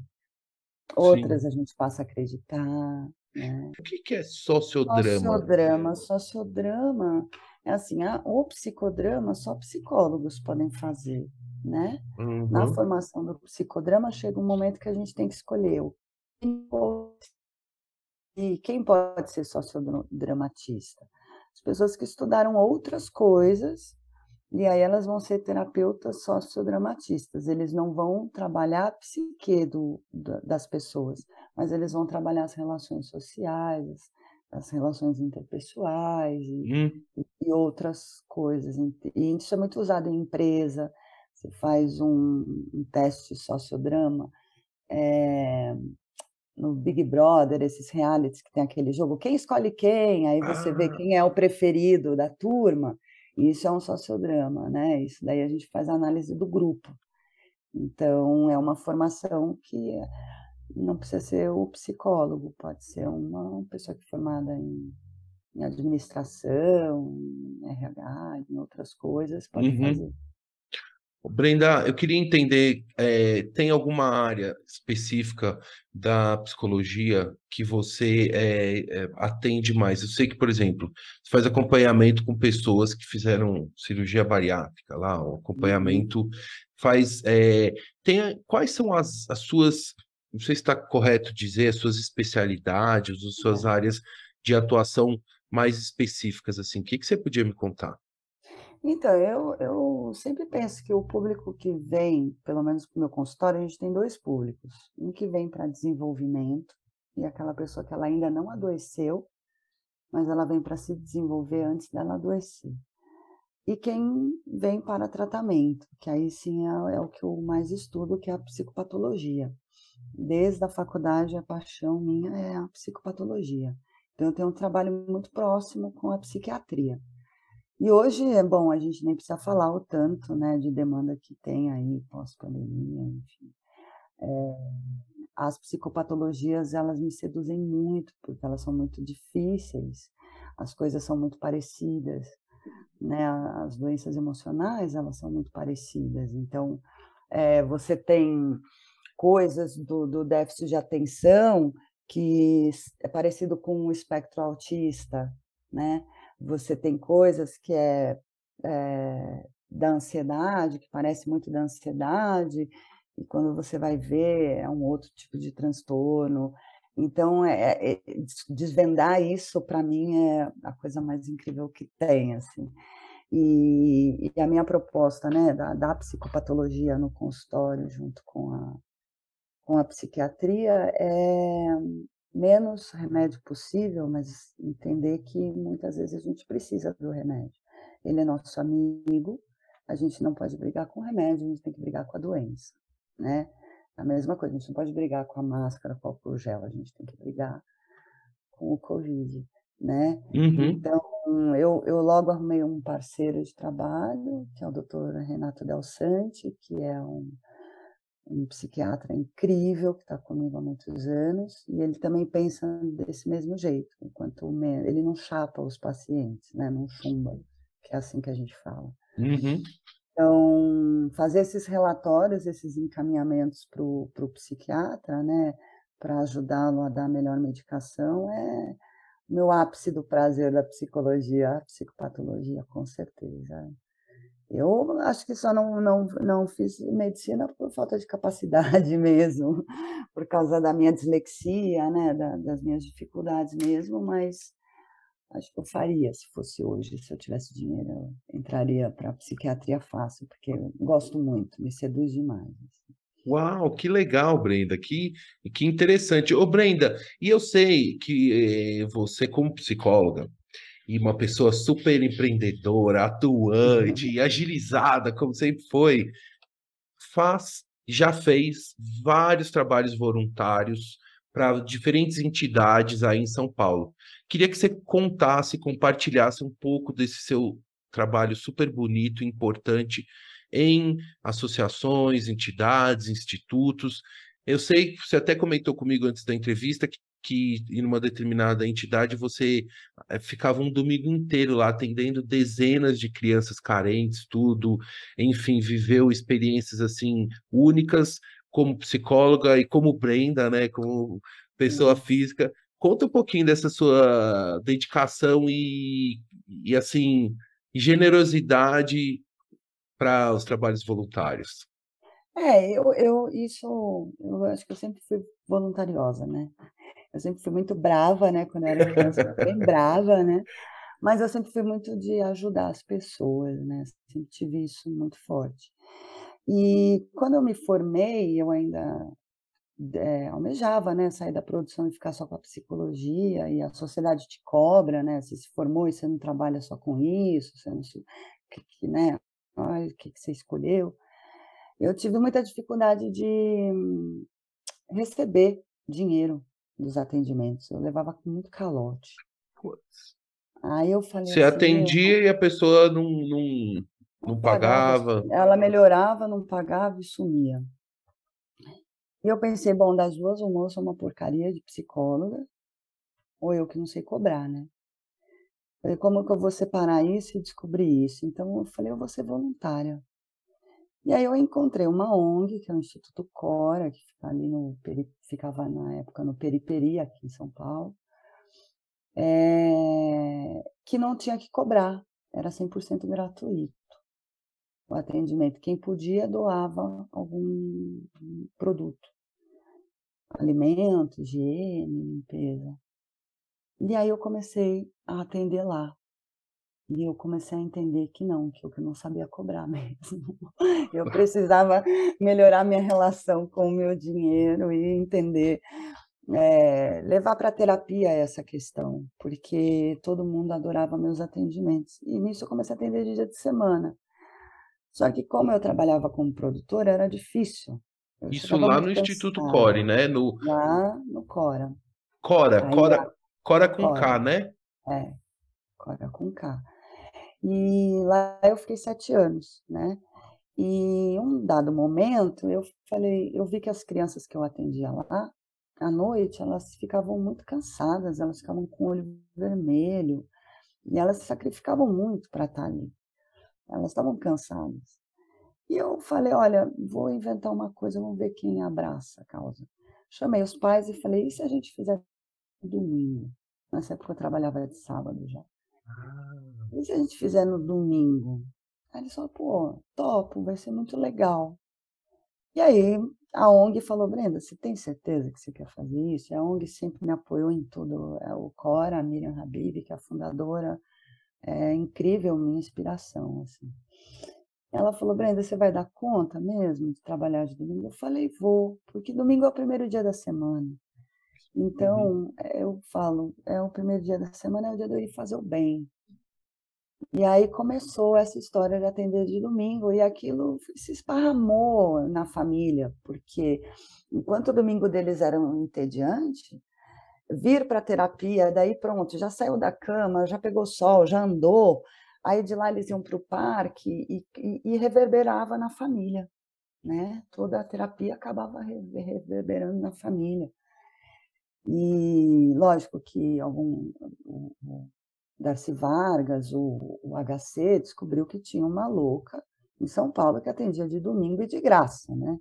Outras Sim. a gente passa a acreditar, né. O que que é sociodrama? Sociodrama, sociodrama é assim, ah, o psicodrama só psicólogos podem fazer, né. Na Uhum. formação do psicodrama chega um momento que a gente tem que escolher o e quem pode ser sociodramatista? As pessoas que estudaram outras coisas, e aí elas vão ser terapeutas sociodramatistas, eles não vão trabalhar a psique do da das pessoas, mas eles vão trabalhar as relações sociais, as relações interpessoais e Hum. e outras coisas. E isso é muito usado em empresa, você faz um um teste sociodrama, eh, no Big Brother, esses realities que tem aquele jogo, quem escolhe quem, aí você vê Ah, quem é o preferido da turma, isso é um sociodrama, né, isso daí a gente faz a análise do grupo. Então é uma formação que não precisa ser o psicólogo, pode ser uma pessoa que é formada em em administração, em RH, em outras coisas, pode uhum. fazer. Brenda, eu queria entender, é, tem alguma área específica da psicologia que você é, é, atende mais? Eu sei que, por exemplo, você faz acompanhamento com pessoas que fizeram cirurgia bariátrica lá, o Uhum. acompanhamento faz. tem, quais são as, as suas, não sei se está correto dizer, as suas especialidades, as suas É. áreas de atuação mais específicas, assim. O que que você podia me contar? Então, eu eu sempre penso que o público que vem, pelo menos para o meu consultório, a gente tem 2 públicos. Um que vem para desenvolvimento, e aquela pessoa que ela ainda não adoeceu, mas ela vem para se desenvolver antes dela adoecer. E quem vem para tratamento, que aí sim é é o que eu mais estudo, que é a psicopatologia. Desde a faculdade, a paixão minha é a psicopatologia. Então eu tenho um trabalho muito próximo com a psiquiatria. E hoje, é bom, a gente nem precisa falar o tanto, né, de demanda que tem aí pós-pandemia, enfim. Eh, as psicopatologias, elas me seduzem muito, porque elas são muito difíceis, as coisas são muito parecidas, né, as doenças emocionais, elas são muito parecidas. Então, eh, você tem coisas do do déficit de atenção que é parecido com o espectro autista, né. Você tem coisas que é, eh, da ansiedade, que parece muito da ansiedade, e quando você vai ver é um outro tipo de transtorno. Então, eh eh, des desvendar isso para mim é a coisa mais incrível que tem, assim. E e a minha proposta, né, da da psicopatologia no consultório junto com a com a psiquiatria é menos remédio possível, mas entender que muitas vezes a gente precisa do remédio. Ele é nosso amigo, a gente não pode brigar com o remédio, a gente tem que brigar com a doença, né. A mesma coisa, a gente não pode brigar com a máscara, com o álcool gel, a gente tem que brigar com o covid, né. Uhum. Então, eu eu logo arrumei um parceiro de trabalho, que é o doutor Renato Del Santi, que é um um psiquiatra incrível, que está comigo há muitos anos, e ele também pensa desse mesmo jeito, enquanto ele não chapa os pacientes, né, não chumba, que é assim que a gente fala. Uhum. Então, fazer esses relatórios, esses encaminhamentos para o psiquiatra, né, para ajudá-lo a dar a melhor medicação, é meu ápice do prazer da psicologia, a psicopatologia, com certeza. Eu acho que só não não não fiz medicina por falta de capacidade [laughs] mesmo, por causa da minha dislexia, né, da das minhas dificuldades mesmo, mas acho que eu faria se fosse hoje, se eu tivesse dinheiro, eu entraria para psiquiatria fácil, porque eu gosto muito, me seduz demais, assim. Uau, que legal, Brenda, que que interessante. Ô, Brenda, e eu sei que, eh, você como psicóloga, e uma pessoa super empreendedora, atuante e agilizada, como sempre foi, faz já fez vários trabalhos voluntários para diferentes entidades aí em São Paulo. Queria que você contasse, compartilhasse um pouco desse seu trabalho super bonito e importante em associações, entidades, institutos. Eu sei que você até comentou comigo antes da entrevista que que em uma determinada entidade você, eh, ficava um domingo inteiro lá atendendo dezenas de crianças carentes, tudo, enfim, viveu experiências, assim, únicas como psicóloga e como Brenda, né, como pessoa Sim. física. Conta um pouquinho dessa sua dedicação e e, assim, generosidade para os trabalhos voluntários. É, eu eu isso eu acho que eu sempre fui voluntariosa, né. Eu sempre fui muito brava, né, quando eu era criança, bem brava, né, mas eu sempre fui muito de ajudar as pessoas, né, sempre tive isso muito forte. E quando eu me formei, eu ainda, eh, almejava, né, sair da produção e ficar só com a psicologia, e a sociedade te cobra, né, você se formou e você não trabalha só com isso, você não se que né, o que que você escolheu. Eu tive muita dificuldade de receber dinheiro dos atendimentos, eu levava com muito calote. Puts. Aí eu falei Você assim: atendia e a pessoa não não Não pagava, ela melhorava, não pagava e sumia. E eu pensei: "Bom, das 2 uma, ou eu sou uma porcaria de psicóloga, ou eu que não sei cobrar, né". Falei: "Como que eu vou separar isso e descobrir isso?". Então eu falei: "Eu vou ser voluntária". E aí eu encontrei uma ONG, que é o Instituto Cora, que fica ali no, ficava na época no Periperi, aqui em São Paulo, é, que não tinha que cobrar, era 100% gratuito o atendimento. Quem podia doava algum produto, alimento, higiene, limpeza. E aí eu comecei a atender lá. E eu comecei a entender que não, que eu não sabia cobrar [laughs] mesmo. Eu precisava melhorar minha relação com o meu dinheiro e entender, é, levar para a terapia essa questão, porque todo mundo adorava meus atendimentos. E nisso eu comecei a atender de dia de semana. Só que como eu trabalhava como produtora, era difícil. Eu Isso lá no Instituto Core, né? No... Lá no Cora. Cora, Aí, Cora, Cora com Cora. K, né? É, Cora com K. E lá eu fiquei sete anos, né? E um dado momento, eu falei, eu vi que as crianças que eu atendia lá, à noite, elas ficavam muito cansadas, elas ficavam com o olho vermelho, e elas se sacrificavam muito para estar ali. Elas estavam cansadas. E eu falei, olha, vou inventar uma coisa, vamos ver quem abraça a causa. Chamei os pais e falei, e se a gente fizer domingo? Nessa época eu trabalhava de sábado já. Ah. E se a gente fizer no domingo? Aí ele falou, pô, topo, vai ser muito legal. E aí a ONG falou, Brenda, você tem certeza que você quer fazer isso? E a ONG sempre me apoiou em tudo. É o Cora, a Miriam Habib, que é a fundadora, é incrível minha inspiração, assim. Ela falou, Brenda, você vai dar conta mesmo de trabalhar de domingo? Eu falei, vou, porque domingo é o primeiro dia da semana. Uhum. Então, eh, eu falo, é o primeiro dia da semana, é o dia eu ir fazer o bem. E aí começou essa história de atender de domingo, e aquilo se esparramou na família, porque enquanto o domingo deles era um entediante, vir para a terapia, daí pronto, já saiu da cama, já pegou sol, já andou, aí de lá eles iam para o parque e, e, e, reverberava na família, né? Toda a terapia acabava reverberando na família. E lógico que algum o, o Darcy Vargas, o, o HC, descobriu que tinha uma louca em São Paulo que atendia de domingo e de graça, né?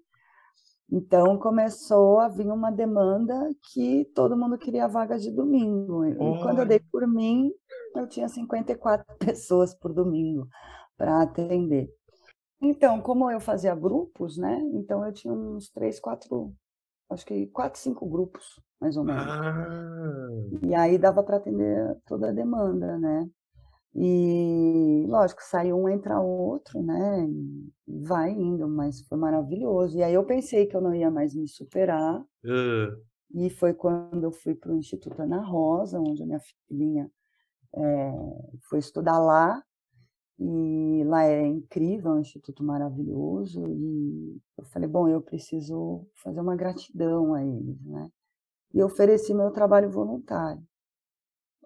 Então começou a vir uma demanda que todo mundo queria vaga de domingo. E oh. quando eu dei por mim, eu tinha 54 [laughs] pessoas por domingo para atender. Então, como eu fazia grupos, né? Então eu tinha uns três, quatro, acho que quatro, cinco grupos, mais ou menos. Ah. E aí dava para atender toda a demanda, né? E, lógico, sai um, entra outro, né? E vai indo, mas foi maravilhoso. E aí eu pensei que eu não ia mais me superar. Uh. E foi quando eu fui para o Instituto Ana Rosa, onde a minha filhinha é, foi estudar lá. E lá é incrível, é um instituto maravilhoso. E eu falei, bom, eu preciso fazer uma gratidão a eles, né? E ofereci meu trabalho voluntário.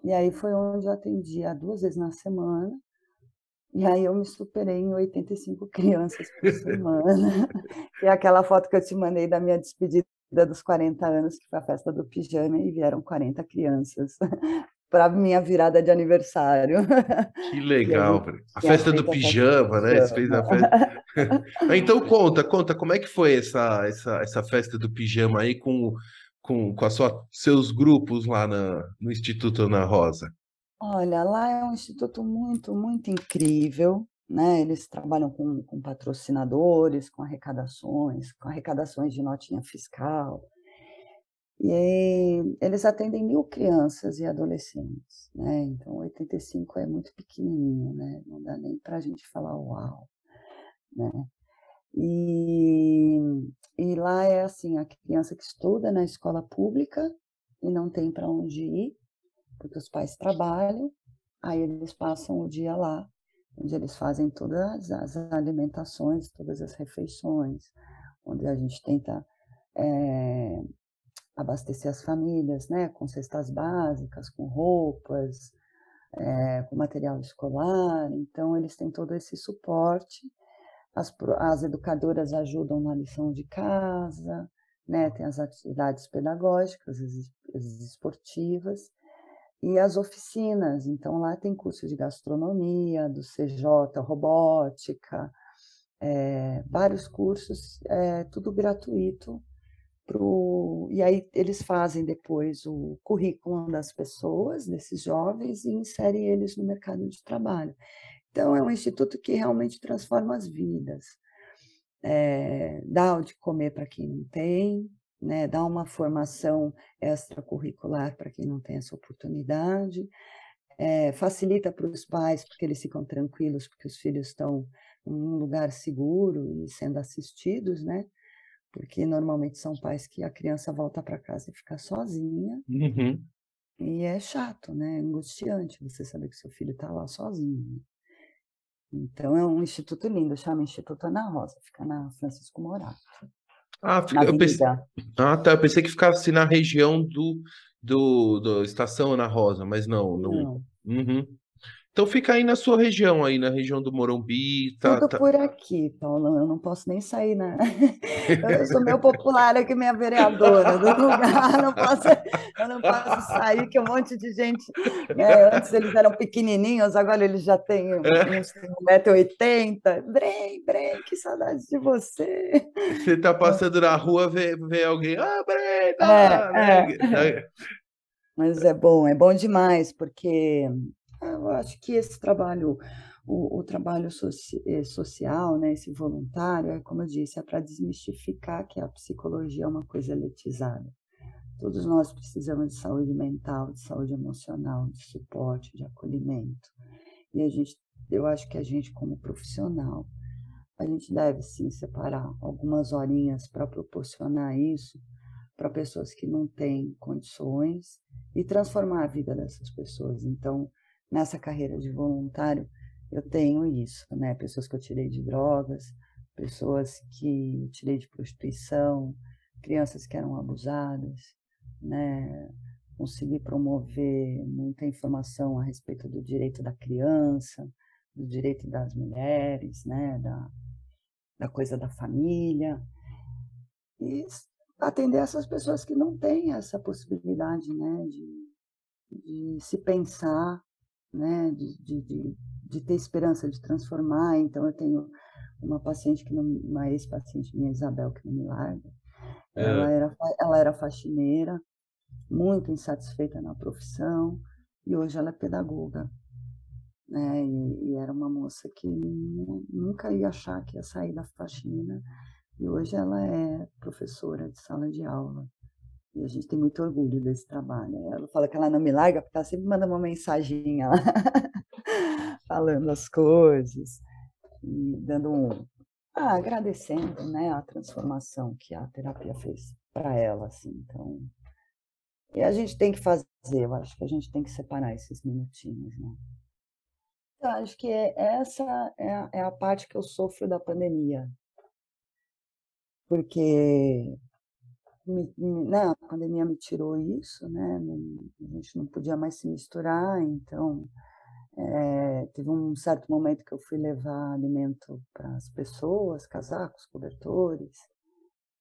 E aí foi onde eu atendia duas vezes na semana. E aí eu me superei em 85 [laughs] crianças por semana. [laughs] e aquela foto que eu te mandei da minha despedida dos 40 anos, que foi a festa do pijama, e vieram 40 crianças [laughs] para minha virada de aniversário. Que legal, a festa do pijama, né? Você fez a festa. então conta, conta, como é que foi essa, essa, essa festa do pijama aí com com, com a sua, seus grupos lá na, no Instituto Ana Rosa? Olha, lá é um instituto muito, muito incrível, né? Eles trabalham com, com patrocinadores, com arrecadações, com arrecadações de notinha fiscal. E eles atendem mil crianças e adolescentes, né? Então, 85 é muito pequenininho, né? Não dá nem para a gente falar uau, né? E, e lá é assim, a criança que estuda na escola pública e não tem para onde ir, porque os pais trabalham, aí eles passam o dia lá, onde eles fazem todas as alimentações, todas as refeições, onde a gente tenta é, abastecer as famílias, né, com cestas básicas, com roupas, é, com material escolar. Então, eles têm todo esse suporte as, as educadoras ajudam na lição de casa, né? tem as atividades pedagógicas, as, as esportivas, e as oficinas. Então, lá tem curso de gastronomia, do CJ, robótica, é, vários cursos, é, tudo gratuito. Pro, e aí eles fazem depois o currículo das pessoas, desses jovens, e inserem eles no mercado de trabalho. Então, é um instituto que realmente transforma as vidas. É, dá o de comer para quem não tem, né, dá uma formação extracurricular para quem não tem essa oportunidade, é, facilita para os pais, porque eles ficam tranquilos, porque os filhos estão em um lugar seguro e sendo assistidos, né? Porque normalmente são pais que a criança volta para casa e fica sozinha. Uhum. E é chato, né? É angustiante você saber que seu filho está lá sozinho. Então é um instituto lindo, chama Instituto Ana Rosa, fica na Francisco Morato. Ah, fica, eu pensei, ah, tá. Eu pensei que ficava assim na região do, do, do Estação Ana Rosa, mas não, não. Não. Uhum. Então fica aí na sua região, aí na região do Morumbi, tá, Tudo tá... por aqui, Paulo. Eu não posso nem sair, né? [laughs] Eu sou meio popular aqui, minha vereadora do lugar. Não posso, eu não posso sair, que um monte de gente. Né? Antes eles eram pequenininhos, agora eles já têm uns 1,80m. Brem, Brem, que saudade de você. Você tá passando na rua, vê, vê alguém. Ah, Brem, tá! É, é. Mas é bom, é bom demais, porque eu acho que esse trabalho, o, o trabalho soci, eh, social, né, esse voluntário, é como eu disse, é para desmistificar que a psicologia é uma coisa elitizada. Todos nós precisamos de saúde mental, de saúde emocional, de suporte, de acolhimento. E a gente, eu acho que a gente, como profissional, a gente deve sim separar algumas horinhas para proporcionar isso para pessoas que não têm condições e transformar a vida dessas pessoas. Então, nessa carreira de voluntário, eu tenho isso, né? Pessoas que eu tirei de drogas, pessoas que eu tirei de prostituição, crianças que eram abusadas, né? Consegui promover muita informação a respeito do direito da criança, do direito das mulheres, né? Da, da coisa da família. E atender essas pessoas que não têm essa possibilidade, né? De, de se pensar né, de, de, de, de, ter esperança de transformar. Então, eu tenho uma paciente, que não, uma ex-paciente minha, Isabel, que não me larga. É. Ela, era, ela era faxineira, muito insatisfeita na profissão, e hoje ela é pedagoga. Né? E, e era uma moça que nunca ia achar que ia sair da faxina, e hoje ela é professora de sala de aula. E a gente tem muito orgulho desse trabalho. Ela fala que ela não me larga porque ela sempre manda uma mensaginha lá, [laughs] falando as coisas e dando um. Ah, agradecendo né, a transformação que a terapia fez para ela. Assim. Então, e a gente tem que fazer, eu acho que a gente tem que separar esses minutinhos. Né? Eu acho que é, essa é a, é a parte que eu sofro da pandemia. Porque me, né, a pandemia me tirou isso, né? A gente não podia mais se misturar, então é, teve um certo momento que eu fui levar alimento para as pessoas, casacos, cobertores,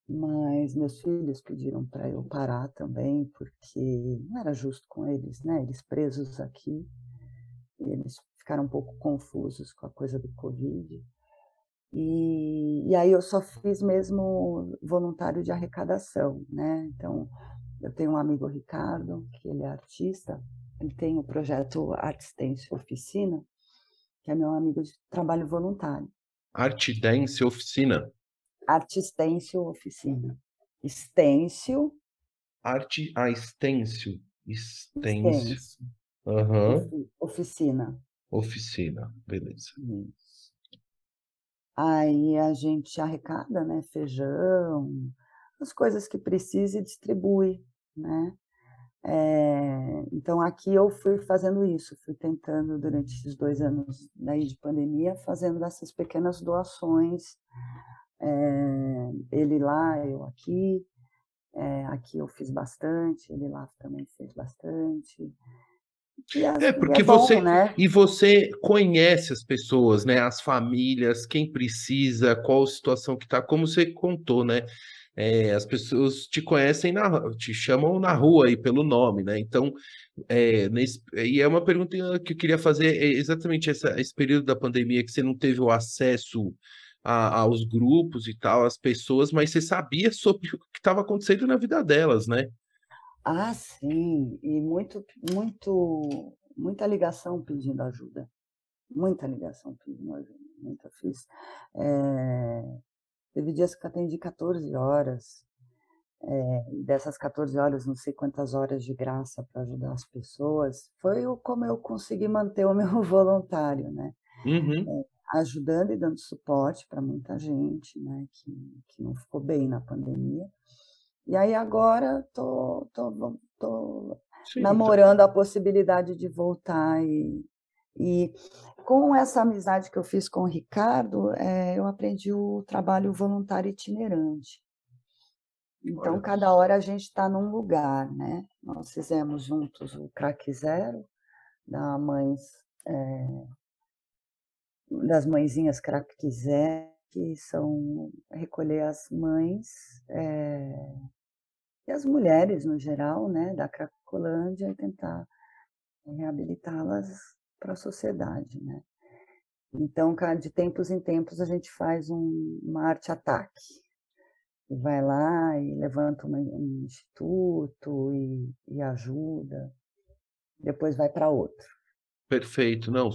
mas meus filhos pediram para eu parar também, porque não era justo com eles, né? Eles presos aqui, eles ficaram um pouco confusos com a coisa do Covid. E, e, aí eu só fiz mesmo voluntário de arrecadação, né? Então, eu tenho um amigo Ricardo, que ele é artista, ele tem o projeto Arte Dance Oficina, que é meu amigo de trabalho voluntário. Arte Dance Oficina? Arte Stencil Oficina. Stencil. Arte, ah, Stencil. Stencil. Uhum. Oficina. Oficina, beleza. Aí a gente arrecada, né, feijão, as coisas que precisa e distribui, né? É, então aqui eu fui fazendo isso, fui tentando durante esses dois anos daí de pandemia, fazendo essas pequenas doações, é, ele lá, eu aqui, é, aqui eu fiz bastante, ele lá também fez bastante, é, é, porque é bom, você né? e você conhece as pessoas, né? As famílias, quem precisa, qual situação que tá, como você contou, né? É, as pessoas te conhecem na, te chamam na rua aí pelo nome, né? Então, é, nesse, e é uma pergunta que eu queria fazer, é exatamente essa, esse período da pandemia que você não teve o acesso a, aos grupos e tal, as pessoas, mas você sabia sobre o que estava acontecendo na vida delas, né? Ah, sim, e muito, muito, muita ligação pedindo ajuda, muita ligação pedindo ajuda, muita fiz. É, teve dias que eu atendi 14 horas, é, dessas 14 horas, não sei quantas horas de graça para ajudar as pessoas, foi como eu consegui manter o [laughs] meu voluntário, né? Uhum. É, ajudando e dando suporte para muita gente, né, que, que não ficou bem na pandemia. E aí agora tô, tô, tô Sim, namorando então... a possibilidade de voltar e, e com essa amizade que eu fiz com o Ricardo, é, eu aprendi o trabalho voluntário itinerante. Então, Olha. cada hora a gente está num lugar, né? Nós fizemos juntos o Crack Zero, da Mães é, das mãezinhas Crack Zero, que são recolher as mães é, e as mulheres no geral, né, da Cracolândia e tentar reabilitá-las para a sociedade, né. Então, de tempos em tempos, a gente faz um, uma arte-ataque. Vai lá e levanta uma, um instituto e, e ajuda. Depois vai para outro. Perfeito, não.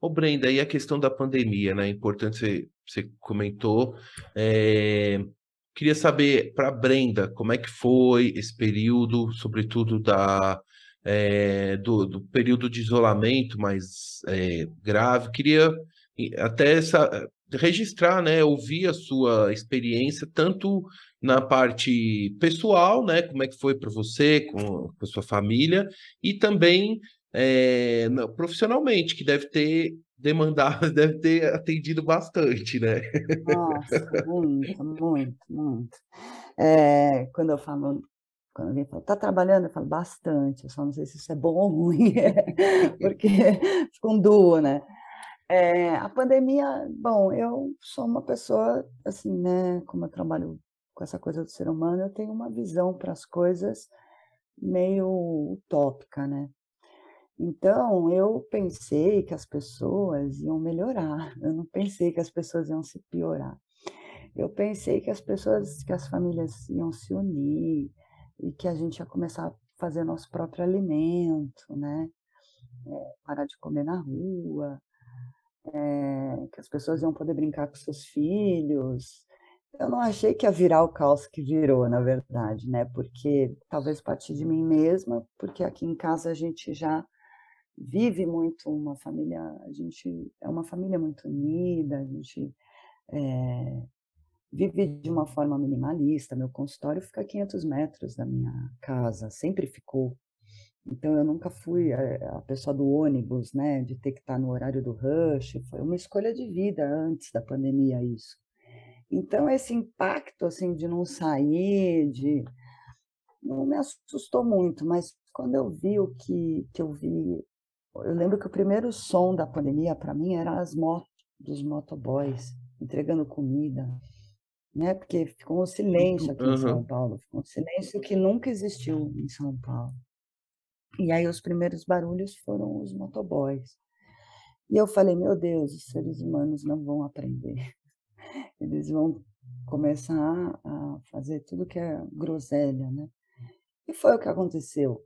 Ô, Brenda, e a questão da pandemia, né? Importante você, você comentou. É, queria saber para Brenda como é que foi esse período, sobretudo da, é, do, do, período de isolamento mais é, grave. Queria até essa, registrar, né? Ouvir a sua experiência, tanto na parte pessoal, né? Como é que foi para você, com, com a sua família, e também é, profissionalmente, que deve ter demandado, [laughs] deve ter atendido bastante, né? Nossa, muito, muito, muito. É, quando eu falo, quando alguém fala, tá trabalhando, eu falo bastante, eu só não sei se isso é bom ou ruim, [laughs] porque fica um duo, né? É, a pandemia, bom, eu sou uma pessoa, assim, né, como eu trabalho com essa coisa do ser humano, eu tenho uma visão para as coisas meio utópica, né? Então, eu pensei que as pessoas iam melhorar, [laughs] eu não pensei que as pessoas iam se piorar. Eu pensei que as pessoas, que as famílias iam se unir e que a gente ia começar a fazer nosso próprio alimento, né? É, parar de comer na rua, é, que as pessoas iam poder brincar com seus filhos. Eu não achei que ia virar o caos que virou, na verdade, né? Porque talvez partir de mim mesma, porque aqui em casa a gente já vive muito uma família, a gente é uma família muito unida, a gente é, vive de uma forma minimalista. Meu consultório fica a 500 metros da minha casa, sempre ficou. Então eu nunca fui a, a pessoa do ônibus, né, de ter que estar no horário do rush. Foi uma escolha de vida antes da pandemia isso. Então esse impacto assim de não sair, de não me assustou muito, mas quando eu vi o que, que eu vi eu lembro que o primeiro som da pandemia para mim era as motos dos motoboys entregando comida, né? Porque ficou um silêncio aqui uhum. em São Paulo, ficou um silêncio que nunca existiu em São Paulo. E aí os primeiros barulhos foram os motoboys. E eu falei, meu Deus, os seres humanos não vão aprender. [laughs] Eles vão começar a fazer tudo que é groselha, né? E foi o que aconteceu.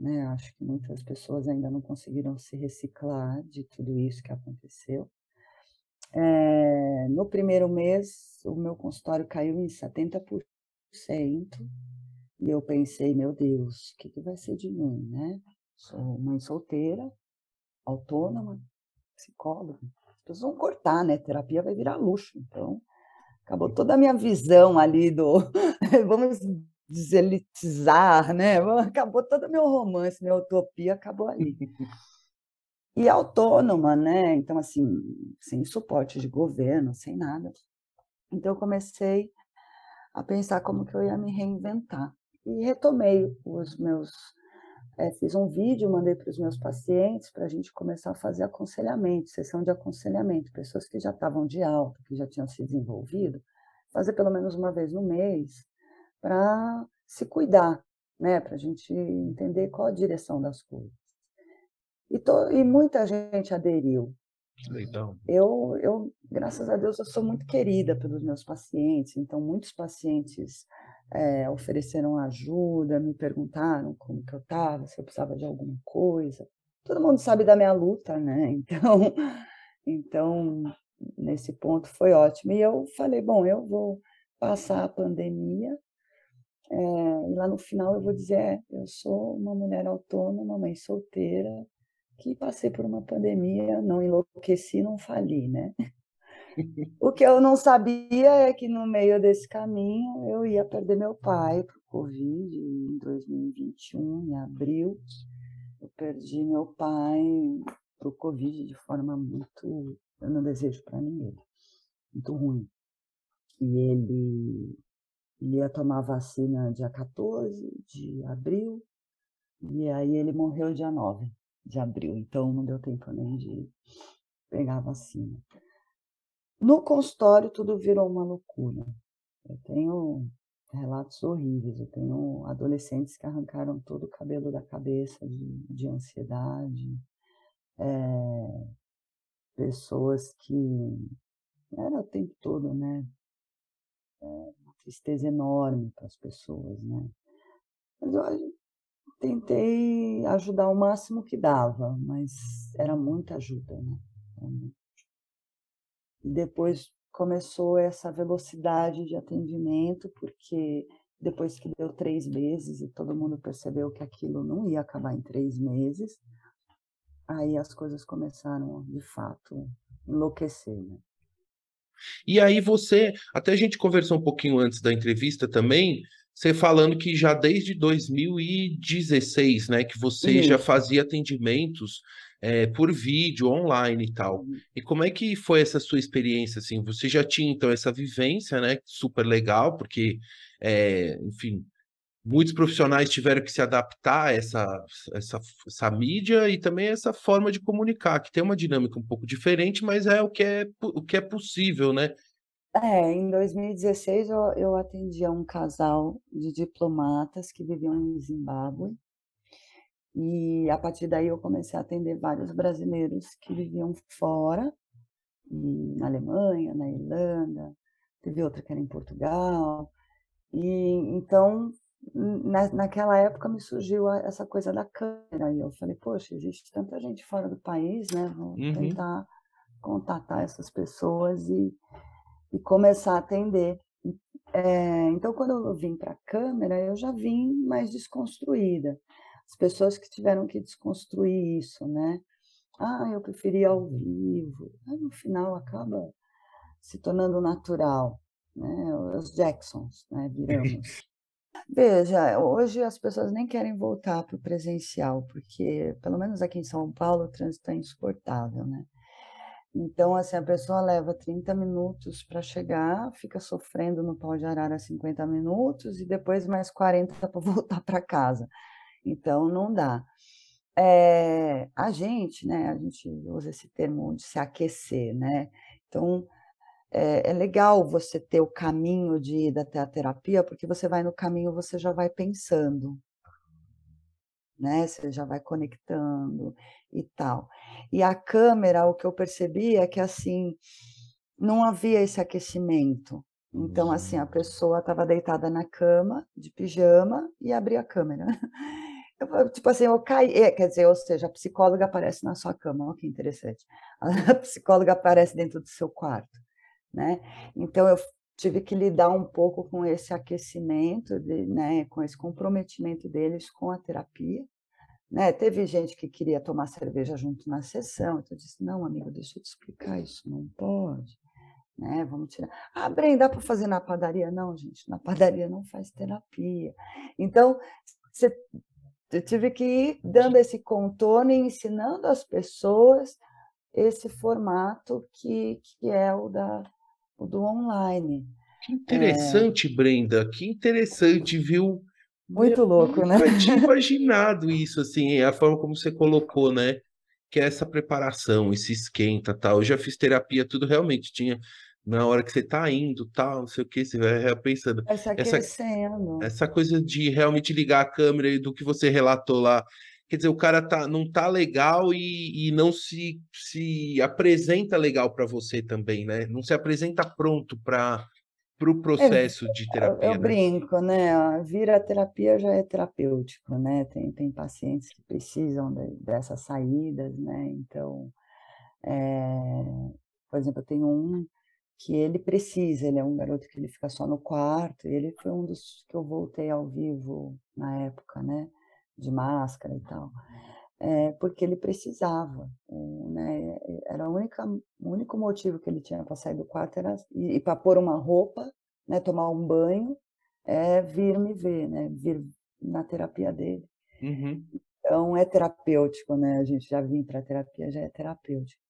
Né? Acho que muitas pessoas ainda não conseguiram se reciclar de tudo isso que aconteceu. É, no primeiro mês, o meu consultório caiu em 70%, e eu pensei, meu Deus, o que, que vai ser de mim, né? Sou mãe solteira, autônoma, psicóloga. As pessoas vão cortar, né? Terapia vai virar luxo. Então, acabou toda a minha visão ali do. [laughs] Vamos deselitizar, né? [laughs] Acabou todo meu romance, minha utopia acabou ali. E autônoma, né? Então, assim, sem suporte de governo, sem nada. Então, eu comecei a pensar como que eu ia me reinventar. E retomei os meus. É, fiz um vídeo, mandei para os meus pacientes para a gente começar a fazer aconselhamento, sessão de aconselhamento, pessoas que já estavam de alta, que já tinham se desenvolvido, fazer pelo menos uma vez no mês, para se cuidar, né? Para a gente entender qual a direção das coisas. E, to, e muita gente aderiu. Legal. Eu, eu, graças a Deus, eu sou muito querida pelos meus pacientes, então muitos pacientes é, ofereceram ajuda, me perguntaram como que eu estava, se eu precisava de alguma coisa. Todo mundo sabe da minha luta, né? [laughs] Então, então nesse ponto foi ótimo. E eu falei, bom, eu vou passar a pandemia é, e lá no final eu vou dizer, é, eu sou uma mulher autônoma, mãe solteira, que passei por uma pandemia, não enlouqueci, não fali, né? [laughs] O que eu não sabia é que no meio desse caminho eu ia perder meu pai para o Covid em 2021, em abril. Eu perdi meu pai para o Covid de forma muito, eu não desejo para ninguém, muito ruim. E ele, ele ia tomar vacina dia 14 de abril, e aí ele morreu dia 9 de abril, então não deu tempo nem de pegar a vacina. No consultório, tudo virou uma loucura. Eu tenho relatos horríveis. Eu tenho adolescentes que arrancaram todo o cabelo da cabeça de, de ansiedade, é, pessoas que. Era o tempo todo, né? É, tristeza enorme para as pessoas, né? Mas eu tentei ajudar o máximo que dava, mas era muita ajuda, né? E depois começou essa velocidade de atendimento, porque depois que deu três meses e todo mundo percebeu que aquilo não ia acabar em três meses, aí as coisas começaram, de fato, enlouquecer, né? E aí você, até a gente conversou um pouquinho antes da entrevista também, você falando que já desde 2016, né, que você Isso. já fazia atendimentos é, por vídeo, online e tal. Uhum. E como é que foi essa sua experiência, assim? Você já tinha, então, essa vivência, né? Super legal, porque, é, enfim, muitos profissionais tiveram que se adaptar a essa, essa, essa mídia e também essa forma de comunicar, que tem uma dinâmica um pouco diferente, mas é o que é, o que é possível, né? É, em 2016 eu, eu atendi a um casal de diplomatas que viviam em Zimbábue e a partir daí eu comecei a atender vários brasileiros que viviam fora, na Alemanha, na Irlanda, teve outra que era em Portugal. E então, na, naquela época me surgiu essa coisa da câmera e eu falei, poxa, existe tanta gente fora do país, né? Vou uhum. tentar contatar essas pessoas e, e começar a atender. É, então, quando eu vim para a câmera, eu já vim mais desconstruída as pessoas que tiveram que desconstruir isso, né? Ah, eu preferia ao vivo. Aí, no final acaba se tornando natural, né? Os Jacksons, né? [laughs] Viramos. Veja, hoje as pessoas nem querem voltar para o presencial, porque, pelo menos aqui em São Paulo, o trânsito é insuportável, né? Então, assim, a pessoa leva 30 minutos para chegar, fica sofrendo no pau de arara 50 minutos e depois mais 40 [laughs] para voltar para casa. Então, não dá. É, a gente, né, a gente usa esse termo de se aquecer, né? Então, é, é, legal você ter o caminho de ir até a terapia, porque você vai no caminho, você já vai pensando, né? Você já vai conectando e tal. E a câmera, o que eu percebi é que, assim, não havia esse aquecimento. Então, assim, a pessoa estava deitada na cama, de pijama, e abria a câmera. [laughs] Eu, tipo assim, eu caí, é, quer dizer, ou seja, a psicóloga aparece na sua cama, olha que interessante. [laughs] A psicóloga aparece dentro do seu quarto, né? Então, eu tive que lidar um pouco com esse aquecimento, de, né, com esse comprometimento deles com a terapia. Né? Teve gente que queria tomar cerveja junto na sessão, então eu disse, não, amigo, deixa eu te explicar, isso não pode né? Vamos tirar. Ah, Bren, dá para fazer na padaria? Não, gente, na padaria não faz terapia. Então, você, eu tive que ir dando esse contorno e ensinando às pessoas esse formato que, que é o, da, do online. Que interessante, é... Brenda, que interessante, viu? Muito louco, né? Eu tinha [laughs] imaginado isso, assim, a forma como você colocou, né? Que é essa preparação, esse esquenta tal. Eu já fiz terapia, tudo realmente tinha na hora que você tá indo, tal, não sei o que, você vai pensando. Se essa, essa coisa de realmente ligar a câmera e do que você relatou lá, quer dizer, o cara tá, não tá legal e, e não se, se apresenta legal para você também, né? Não se apresenta pronto para para o é, processo de terapia. Eu, eu né? brinco, né? Vir a terapia já é terapêutico, né? Tem, tem pacientes que precisam de, dessas saídas, né? Então, é, por exemplo, eu tenho um que ele precisa, ele é um garoto que ele fica só no quarto, e ele foi um dos que eu voltei ao vivo na época, né? De máscara e tal. É, porque ele precisava, né? Era a única, o único motivo que ele tinha para sair do quarto era e, e para pôr uma roupa, né? Tomar um banho, é vir me ver, né? Vir na terapia dele. Uhum. Então é terapêutico, né? A gente já vim para terapia, já é terapêutico.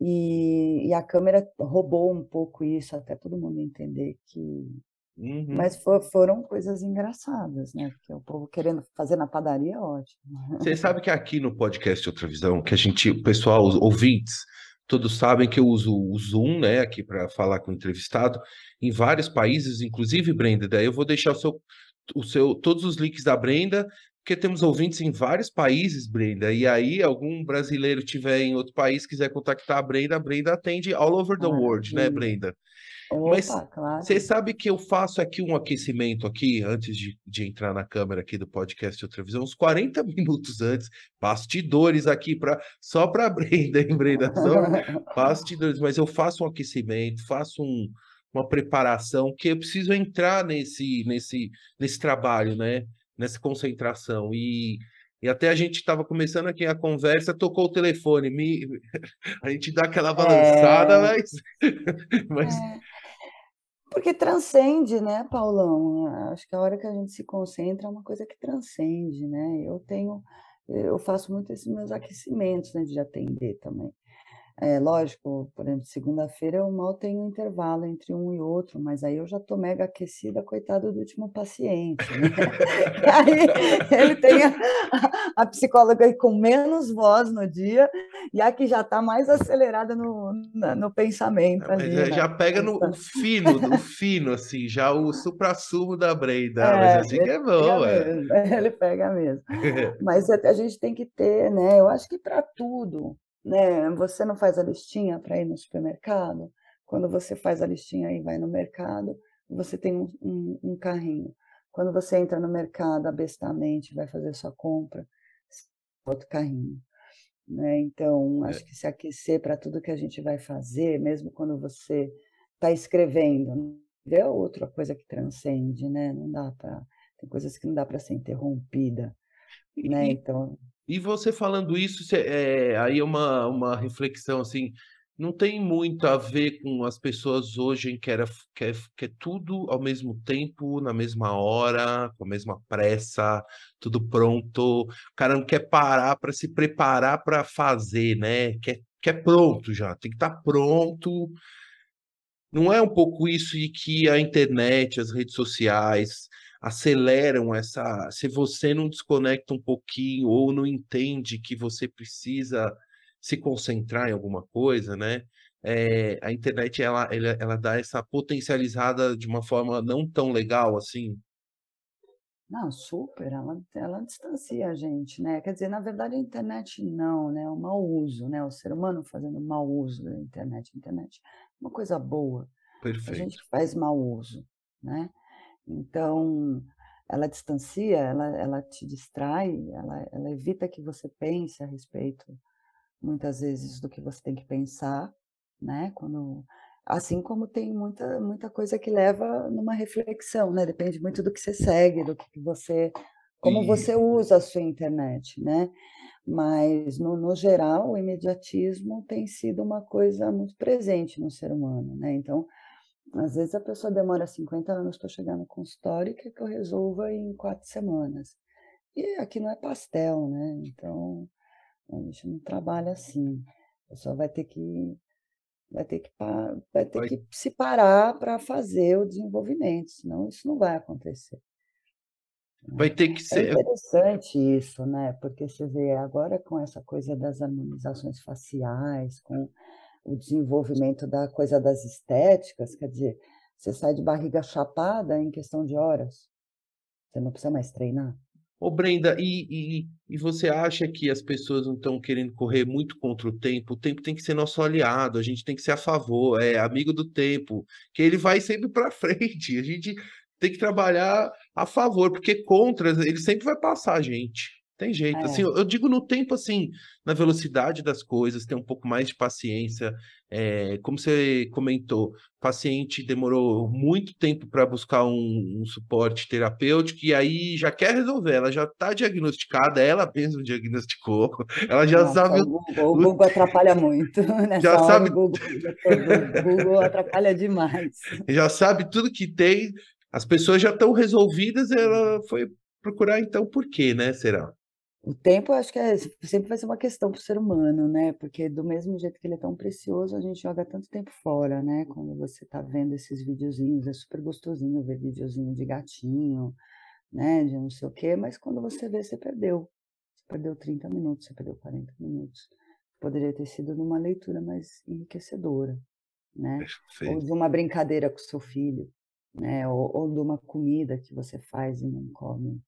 E, e, a câmera roubou um pouco isso, até todo mundo entender que Uhum. Mas for, foram coisas engraçadas, né? Porque o povo querendo fazer na padaria é ótimo. Você [laughs] sabe que aqui no podcast Outra Visão, que a gente, o pessoal, os ouvintes, todos sabem que eu uso o Zoom, né, aqui para falar com o entrevistado, em vários países, inclusive Brenda. Daí eu vou deixar o seu, o seu, todos os links da Brenda, porque temos ouvintes em vários países, Brenda. E aí, algum brasileiro tiver em outro país quiser contactar a Brenda, a Brenda atende all over the world, né, Brenda? Opa, Mas claro. você sabe que eu faço aqui um aquecimento aqui, antes de, de entrar na câmera aqui do podcast Outra Visão, uns 40 [laughs] minutos antes, bastidores aqui para só para Brenda, hein, Brenda? Só bastidores, mas eu faço um aquecimento, faço um, uma preparação, que eu preciso entrar nesse, nesse, nesse trabalho, né? Nessa concentração. E e até a gente estava começando aqui a conversa, tocou o telefone, me... [laughs] a gente dá aquela balançada, é... mas. [laughs] mas... É... Porque transcende, né, Paulão? Acho que a hora que a gente se concentra é uma coisa que transcende, né? Eu tenho, eu faço muito esses meus aquecimentos, né, de atender também. É, lógico, por exemplo, segunda-feira eu mal tenho intervalo entre um e outro, mas aí eu já estou mega aquecida, coitado do último paciente. Né? [laughs] aí ele tem a, a, psicóloga com menos voz no dia e a que já está mais acelerada no, no pensamento. ali, já, né? já pega no fino, no fino, assim, já o supra-sumo da Brenda. É, mas assim que é bom, é. [laughs] Ele pega mesmo. [laughs] mas a, a gente tem que ter, né? Eu acho que para tudo né? Você não faz a listinha para ir no supermercado? Quando você faz a listinha e vai no mercado, você tem um, um, um carrinho. Quando você entra no mercado abestamente, vai fazer sua compra, outro carrinho. Né? Então, é. acho que se aquecer para tudo que a gente vai fazer, mesmo quando você está escrevendo, é outra coisa que transcende, né? Não dá para tem coisas que não dá para ser interrompida, né? Então e você falando isso, cê, é, aí é uma, uma reflexão assim, não tem muito a ver com as pessoas hoje em que era que é, que é tudo ao mesmo tempo, na mesma hora, com a mesma pressa, tudo pronto. O cara não quer parar para se preparar para fazer, né? Quer, quer pronto já, tem que estar tá pronto. Não é um pouco isso e que a internet, as redes sociais, aceleram essa. Se você não desconecta um pouquinho ou não entende que você precisa se concentrar em alguma coisa, né? É, a internet ela, ela, ela dá essa potencializada de uma forma não tão legal assim. Não, super, ela, ela distancia a gente, né? Quer dizer, na verdade a internet não, né? O mau uso, né? O ser humano fazendo mau uso da internet. A internet é uma coisa boa. Perfeito. A gente faz mau uso, né? Então, ela distancia, ela, ela te distrai, ela, ela evita que você pense a respeito, muitas vezes, do que você tem que pensar, né? Quando, assim como tem muita, muita coisa que leva numa reflexão, né? Depende muito do que você segue, do que você, como você usa a sua internet, né? Mas, no, no geral, o imediatismo tem sido uma coisa muito presente no ser humano, né? Então, às vezes a pessoa demora 50 anos para chegar no consultório e quer que eu resolva em quatro semanas. E aqui não é pastel, né? Então, a gente não trabalha assim. A pessoa vai ter que vai ter que, vai ter vai... que se parar para fazer o desenvolvimento, senão isso não vai acontecer. Vai ter que é ser. É interessante isso, né? Porque você vê agora com essa coisa das harmonizações faciais, com o desenvolvimento da coisa das estéticas, quer dizer, você sai de barriga chapada em questão de horas. Você não precisa mais treinar. Ô, Brenda, e, e, e você acha que as pessoas não estão querendo correr muito contra o tempo? O tempo tem que ser nosso aliado, a gente tem que ser a favor, é amigo do tempo, que ele vai sempre para [laughs] frente. A gente tem que trabalhar a favor, porque contra ele sempre vai passar a gente. Tem jeito. Assim, É. eu eu digo no tempo, assim, na velocidade das coisas, ter um pouco mais de paciência. É, como você comentou, paciente demorou muito tempo para buscar um, um suporte terapêutico e aí já quer resolver. Ela já está diagnosticada, ela mesma diagnosticou, [laughs] ela já Nossa, sabe o Google, o o- Google [laughs] atrapalha muito. [laughs] Nessa já hora sabe, o Google, o Google atrapalha demais. já sabe tudo que tem. As pessoas já estão resolvidas, ela foi procurar então por quê, né? Será? O tempo eu acho que é sempre vai ser uma questão para o ser humano, né, porque do mesmo jeito que ele é tão precioso, a gente joga tanto tempo fora, né, quando você está vendo esses videozinhos, é super gostosinho ver videozinho de gatinho, né, de não sei o quê, mas quando você vê, você perdeu. Você perdeu 30 minutos, você perdeu 40 minutos. Poderia ter sido numa leitura mais enriquecedora, né, ou de uma brincadeira com seu filho, né, ou ou de uma comida que você faz e não come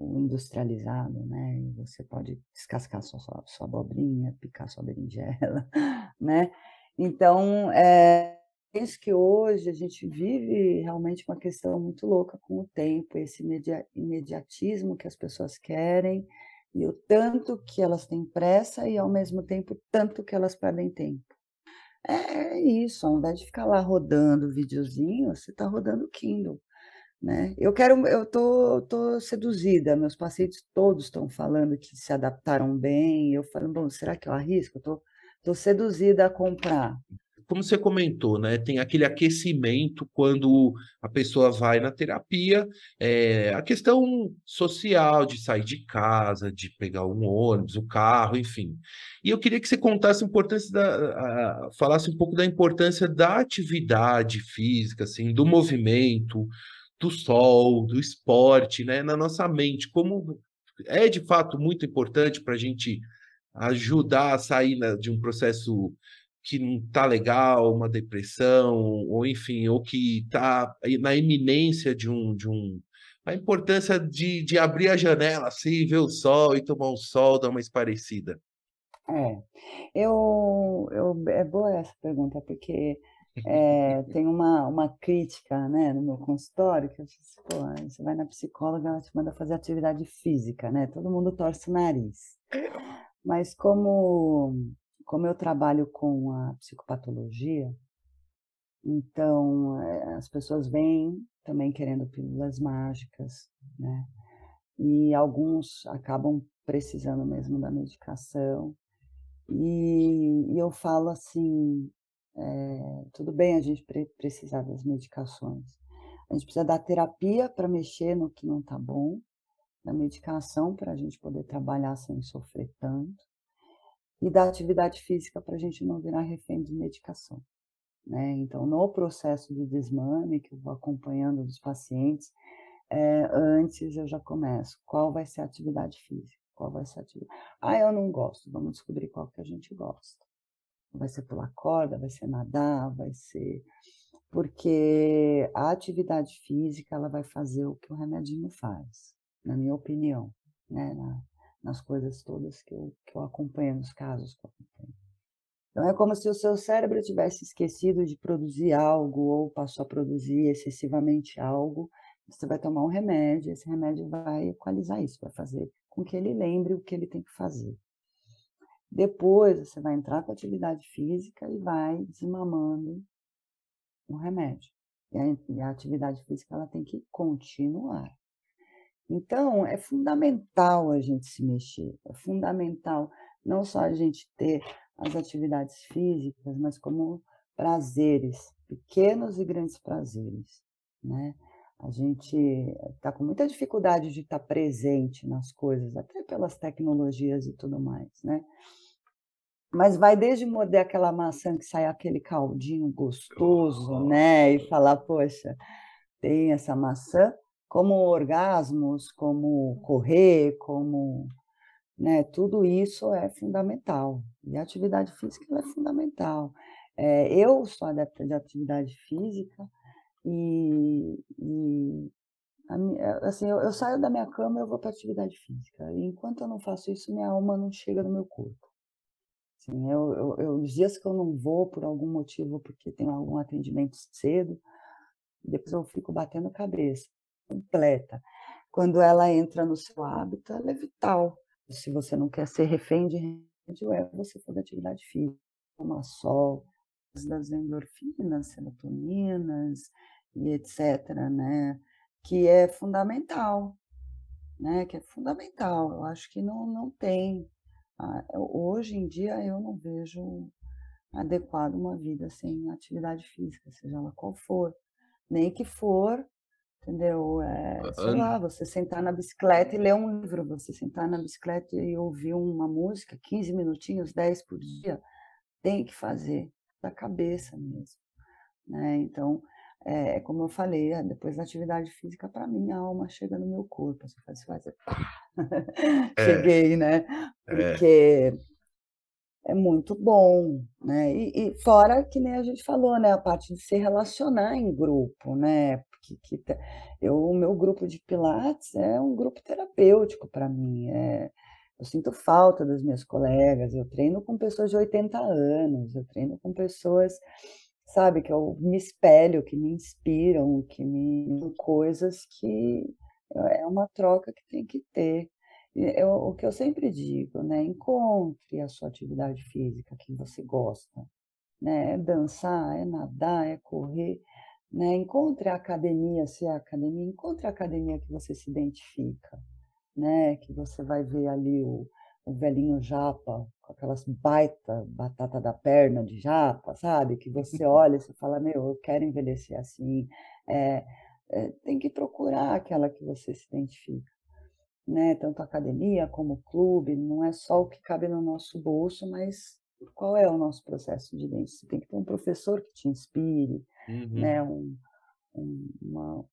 industrializado, né, você pode descascar sua sua sua abobrinha, picar sua berinjela, [laughs] né. Então, eh, penso que hoje a gente vive realmente uma questão muito louca com o tempo, esse imedia imediatismo que as pessoas querem, e o tanto que elas têm pressa e, ao mesmo tempo, tanto que elas perdem tempo. É isso, ao invés de ficar lá rodando videozinho, você está rodando Kindle, né. Eu quero eu tô tô seduzida, meus pacientes todos estão falando que se adaptaram bem, eu falo: "Bom, será que eu arrisco?" Eu tô tô seduzida a comprar. Como você comentou, né, tem aquele aquecimento quando a pessoa vai na terapia, eh, a questão social de sair de casa, de pegar um ônibus, o carro, enfim. E eu queria que você contasse a importância da a falasse um pouco da importância da atividade física, assim, do movimento, do sol, do esporte, né, na nossa mente, como é de fato muito importante pra gente ajudar a sair, né, de um processo que não tá legal, uma depressão, ou enfim, ou que tá aí na iminência de um de um a importância de de abrir a janela, assim, ver o sol e tomar um sol, dar uma esparecida. É, eu eu é boa essa pergunta, porque, eh, tem uma uma crítica, né, no meu consultório que eu disse: "Pô, você vai na psicóloga, ela te manda fazer atividade física, né, todo mundo torce o nariz". Mas como como eu trabalho com a psicopatologia então, eh, as pessoas vêm também querendo pílulas mágicas, né, e alguns acabam precisando mesmo da medicação. E e eu falo assim, eh, tudo bem a gente pre precisar das medicações, a gente precisa da terapia pra mexer no que não tá bom, da medicação pra gente poder trabalhar sem sofrer tanto, e da atividade física pra gente não virar refém de medicação, né. Então, no processo de desmame que eu vou acompanhando dos pacientes, eh, antes eu já começo, qual vai ser a atividade física? Qual vai ser a atividade "Ah, eu não gosto", vamos descobrir qual que a gente gosta. Vai ser pular corda, vai ser nadar, vai ser porque a atividade física ela vai fazer o que o remedinho faz, na minha opinião, né, na nas coisas todas que eu que eu acompanho, nos casos que eu acompanho. Então é como se o seu cérebro tivesse esquecido de produzir algo ou passou a produzir excessivamente algo, você vai tomar um remédio, esse remédio vai equalizar isso, vai fazer com que ele lembre o que ele tem que fazer. Depois você vai entrar com atividade física e vai desmamando o remédio. E a e a atividade física ela tem que continuar. Então, é fundamental a gente se mexer, é fundamental não só a gente ter as atividades físicas, mas como prazeres, pequenos e grandes prazeres, né. A gente tá com muita dificuldade de estar presente nas coisas, até pelas tecnologias e tudo mais, né. Mas vai desde morder aquela maçã que sai aquele caldinho gostoso, né, e falar: "Poxa, tem essa maçã", como orgasmos, como correr, como né, tudo isso é fundamental. E a atividade física é fundamental. Eh, eu sou adepta de atividade física, e e eh, assim, eu, eu saio da minha cama, eu vou para atividade física. E enquanto eu não faço isso, minha alma não chega no meu corpo. Assim, eu, eu, eu, os dias que eu não vou por algum motivo, porque tem algum atendimento cedo, depois eu fico batendo cabeça, completa. Quando ela entra no seu hábito, ela é vital. Se você não quer ser refém de remédio, é você fazer atividade física, tomar sol, das endorfinas, serotoninas e etc., né? Que é fundamental, né? Que é fundamental. Eu acho que não, não tem. Hoje em dia eu não vejo adequado uma vida sem atividade física, seja ela qual for. Nem que for, entendeu? É, sei lá, você sentar na bicicleta e ler um livro, você sentar na bicicleta e ouvir uma música, 15 minutinhos, 10 por dia, tem que fazer da cabeça mesmo. Né? Então, é, é como eu falei, é, depois da atividade física, para mim, a alma chega no meu corpo. Você faz, faz [laughs] é. cheguei, né? É. Porque é. muito bom, né? E, e, fora que nem a gente falou, né? A parte de se relacionar em grupo, né? Porque que, eu, o meu grupo de Pilates é um grupo terapêutico para mim. É, eu sinto falta das minhas colegas, eu treino com pessoas de 80 anos, eu treino com pessoas, sabe, que eu me espelho, que me inspiram, que me coisas que é uma troca que tem que ter. Eu, o que eu sempre digo, né, encontre a sua atividade física que você gosta, né, é dançar, é nadar, é correr, né, encontre a academia, se é a academia, encontre a academia que você se identifica, né? Que você vai ver ali o, o velhinho japa com aquelas baita batata da perna de japa, sabe? Que [laughs] você olha e você fala, meu, eu quero envelhecer assim. É, é, tem que procurar aquela que você se identifica. Né? Tanto academia como clube, não é só o que cabe no nosso bolso, mas qual é o nosso processo de dentro? Você tem que ter um professor que te inspire, uhum. né? Um, um, uma,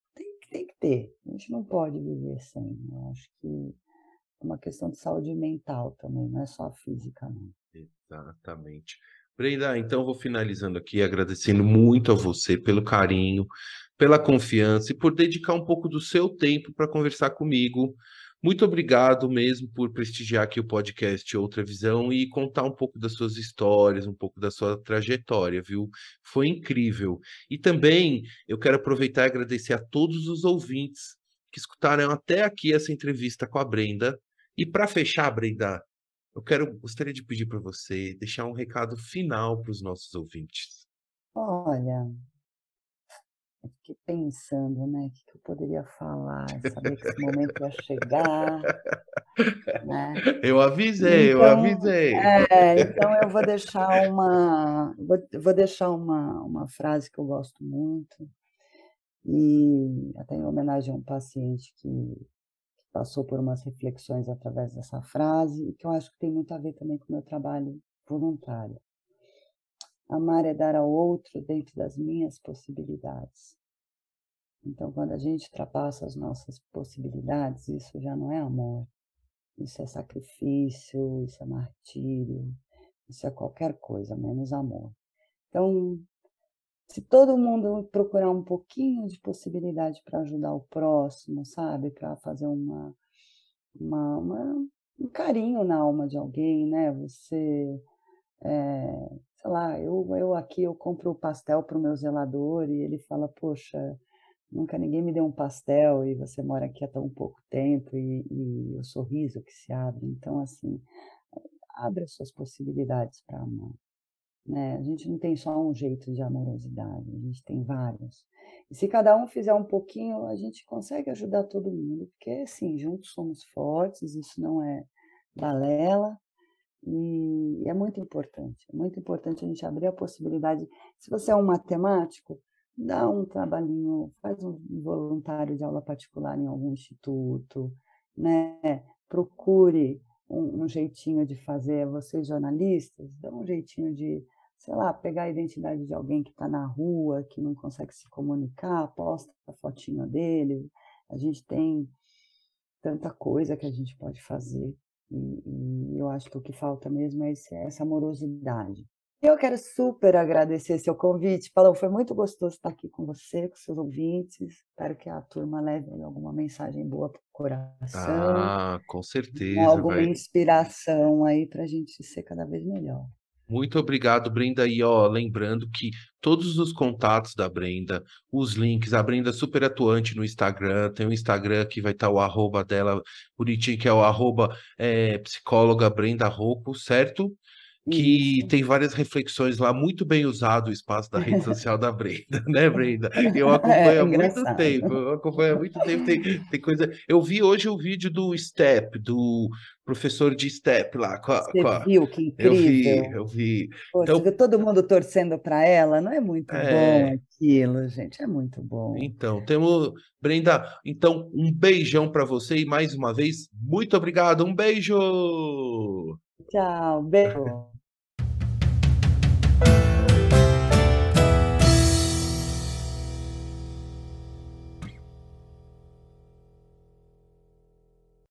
tem que ter. A gente não pode viver sem. Eu acho que é uma questão de saúde mental também, não é só física, não. Exatamente. Brenda, então vou finalizando aqui, agradecendo muito a você pelo carinho, pela confiança e por dedicar um pouco do seu tempo para conversar comigo muito obrigado mesmo por prestigiar aqui o podcast Outra Visão e contar um pouco das suas histórias, um pouco da sua trajetória, viu? Foi incrível. E também eu quero aproveitar e agradecer a todos os ouvintes que escutaram até aqui essa entrevista com a Brenda. E para fechar, Brenda, eu quero gostaria de pedir para você deixar um recado final para os nossos ouvintes. Olha, eu fiquei pensando, né, o que, eu poderia falar, sabia que esse momento ia chegar, né? Eu avisei, então, eu avisei. É, então eu vou deixar uma, vou, vou deixar uma, uma frase que eu gosto muito, e até em homenagem a um paciente que passou por umas reflexões através dessa frase, e que eu acho que tem muito a ver também com o meu trabalho voluntário. Amar é dar ao outro dentro das minhas possibilidades. Então, quando a gente ultrapassa as nossas possibilidades, isso já não é amor. Isso é sacrifício, isso é martírio, isso é qualquer coisa, menos amor. Então, se todo mundo procurar um pouquinho de possibilidade para ajudar o próximo, sabe? Para fazer uma, uma, uma, um carinho na alma de alguém, né? Você é, sei lá, eu, eu aqui eu compro o pastel para o meu zelador e ele fala, poxa, nunca ninguém me deu um pastel e você mora aqui há tão pouco tempo e, e o sorriso que se abre. Então, assim, abre as suas possibilidades para amar. Né? A gente não tem só um jeito de amorosidade, a gente tem vários. E se cada um fizer um pouquinho, a gente consegue ajudar todo mundo, porque, assim, juntos somos fortes, isso não é balela, e é muito importante, é muito importante a gente abrir a possibilidade. Se você é um matemático, dá um trabalhinho, faz um voluntário de aula particular em algum instituto, né? Procure um, um jeitinho de fazer, vocês jornalistas, dá um jeitinho de, sei lá, pegar a identidade de alguém que está na rua, que não consegue se comunicar, posta a fotinho dele. A gente tem tanta coisa que a gente pode fazer. E, e, eu acho que o que falta mesmo é esse, essa amorosidade, Eu quero super agradecer seu convite. Paulo, foi muito gostoso estar aqui com você, com seus ouvintes. Espero que a turma leve alguma mensagem boa para o coração. Ah, com certeza, Alguma vai. inspiração aí para a gente ser cada vez melhor. Muito obrigado, Brenda. E ó, lembrando que todos os contatos da Brenda, os links, a Brenda é super atuante no Instagram, tem o Instagram que vai estar o arroba dela bonitinho, que é o arroba é, psicóloga Brenda Rocco, certo? Que Isso. tem várias reflexões lá, muito bem usado o espaço da rede [laughs] social da Brenda, né, Brenda? Eu acompanho É há muito tempo, eu acompanho há muito tempo, tem, tem coisa. Eu vi hoje o vídeo do Step, do professor de Step lá, com a- Você com a- viu que eu vi, incrível? eu vi. Pô, Então- todo mundo torcendo para ela? Não é muito É. bom aquilo, gente. É muito bom. Então, temos. Brenda, então, um beijão para você e mais uma vez, muito obrigado. Um beijo! Tchau, beijo.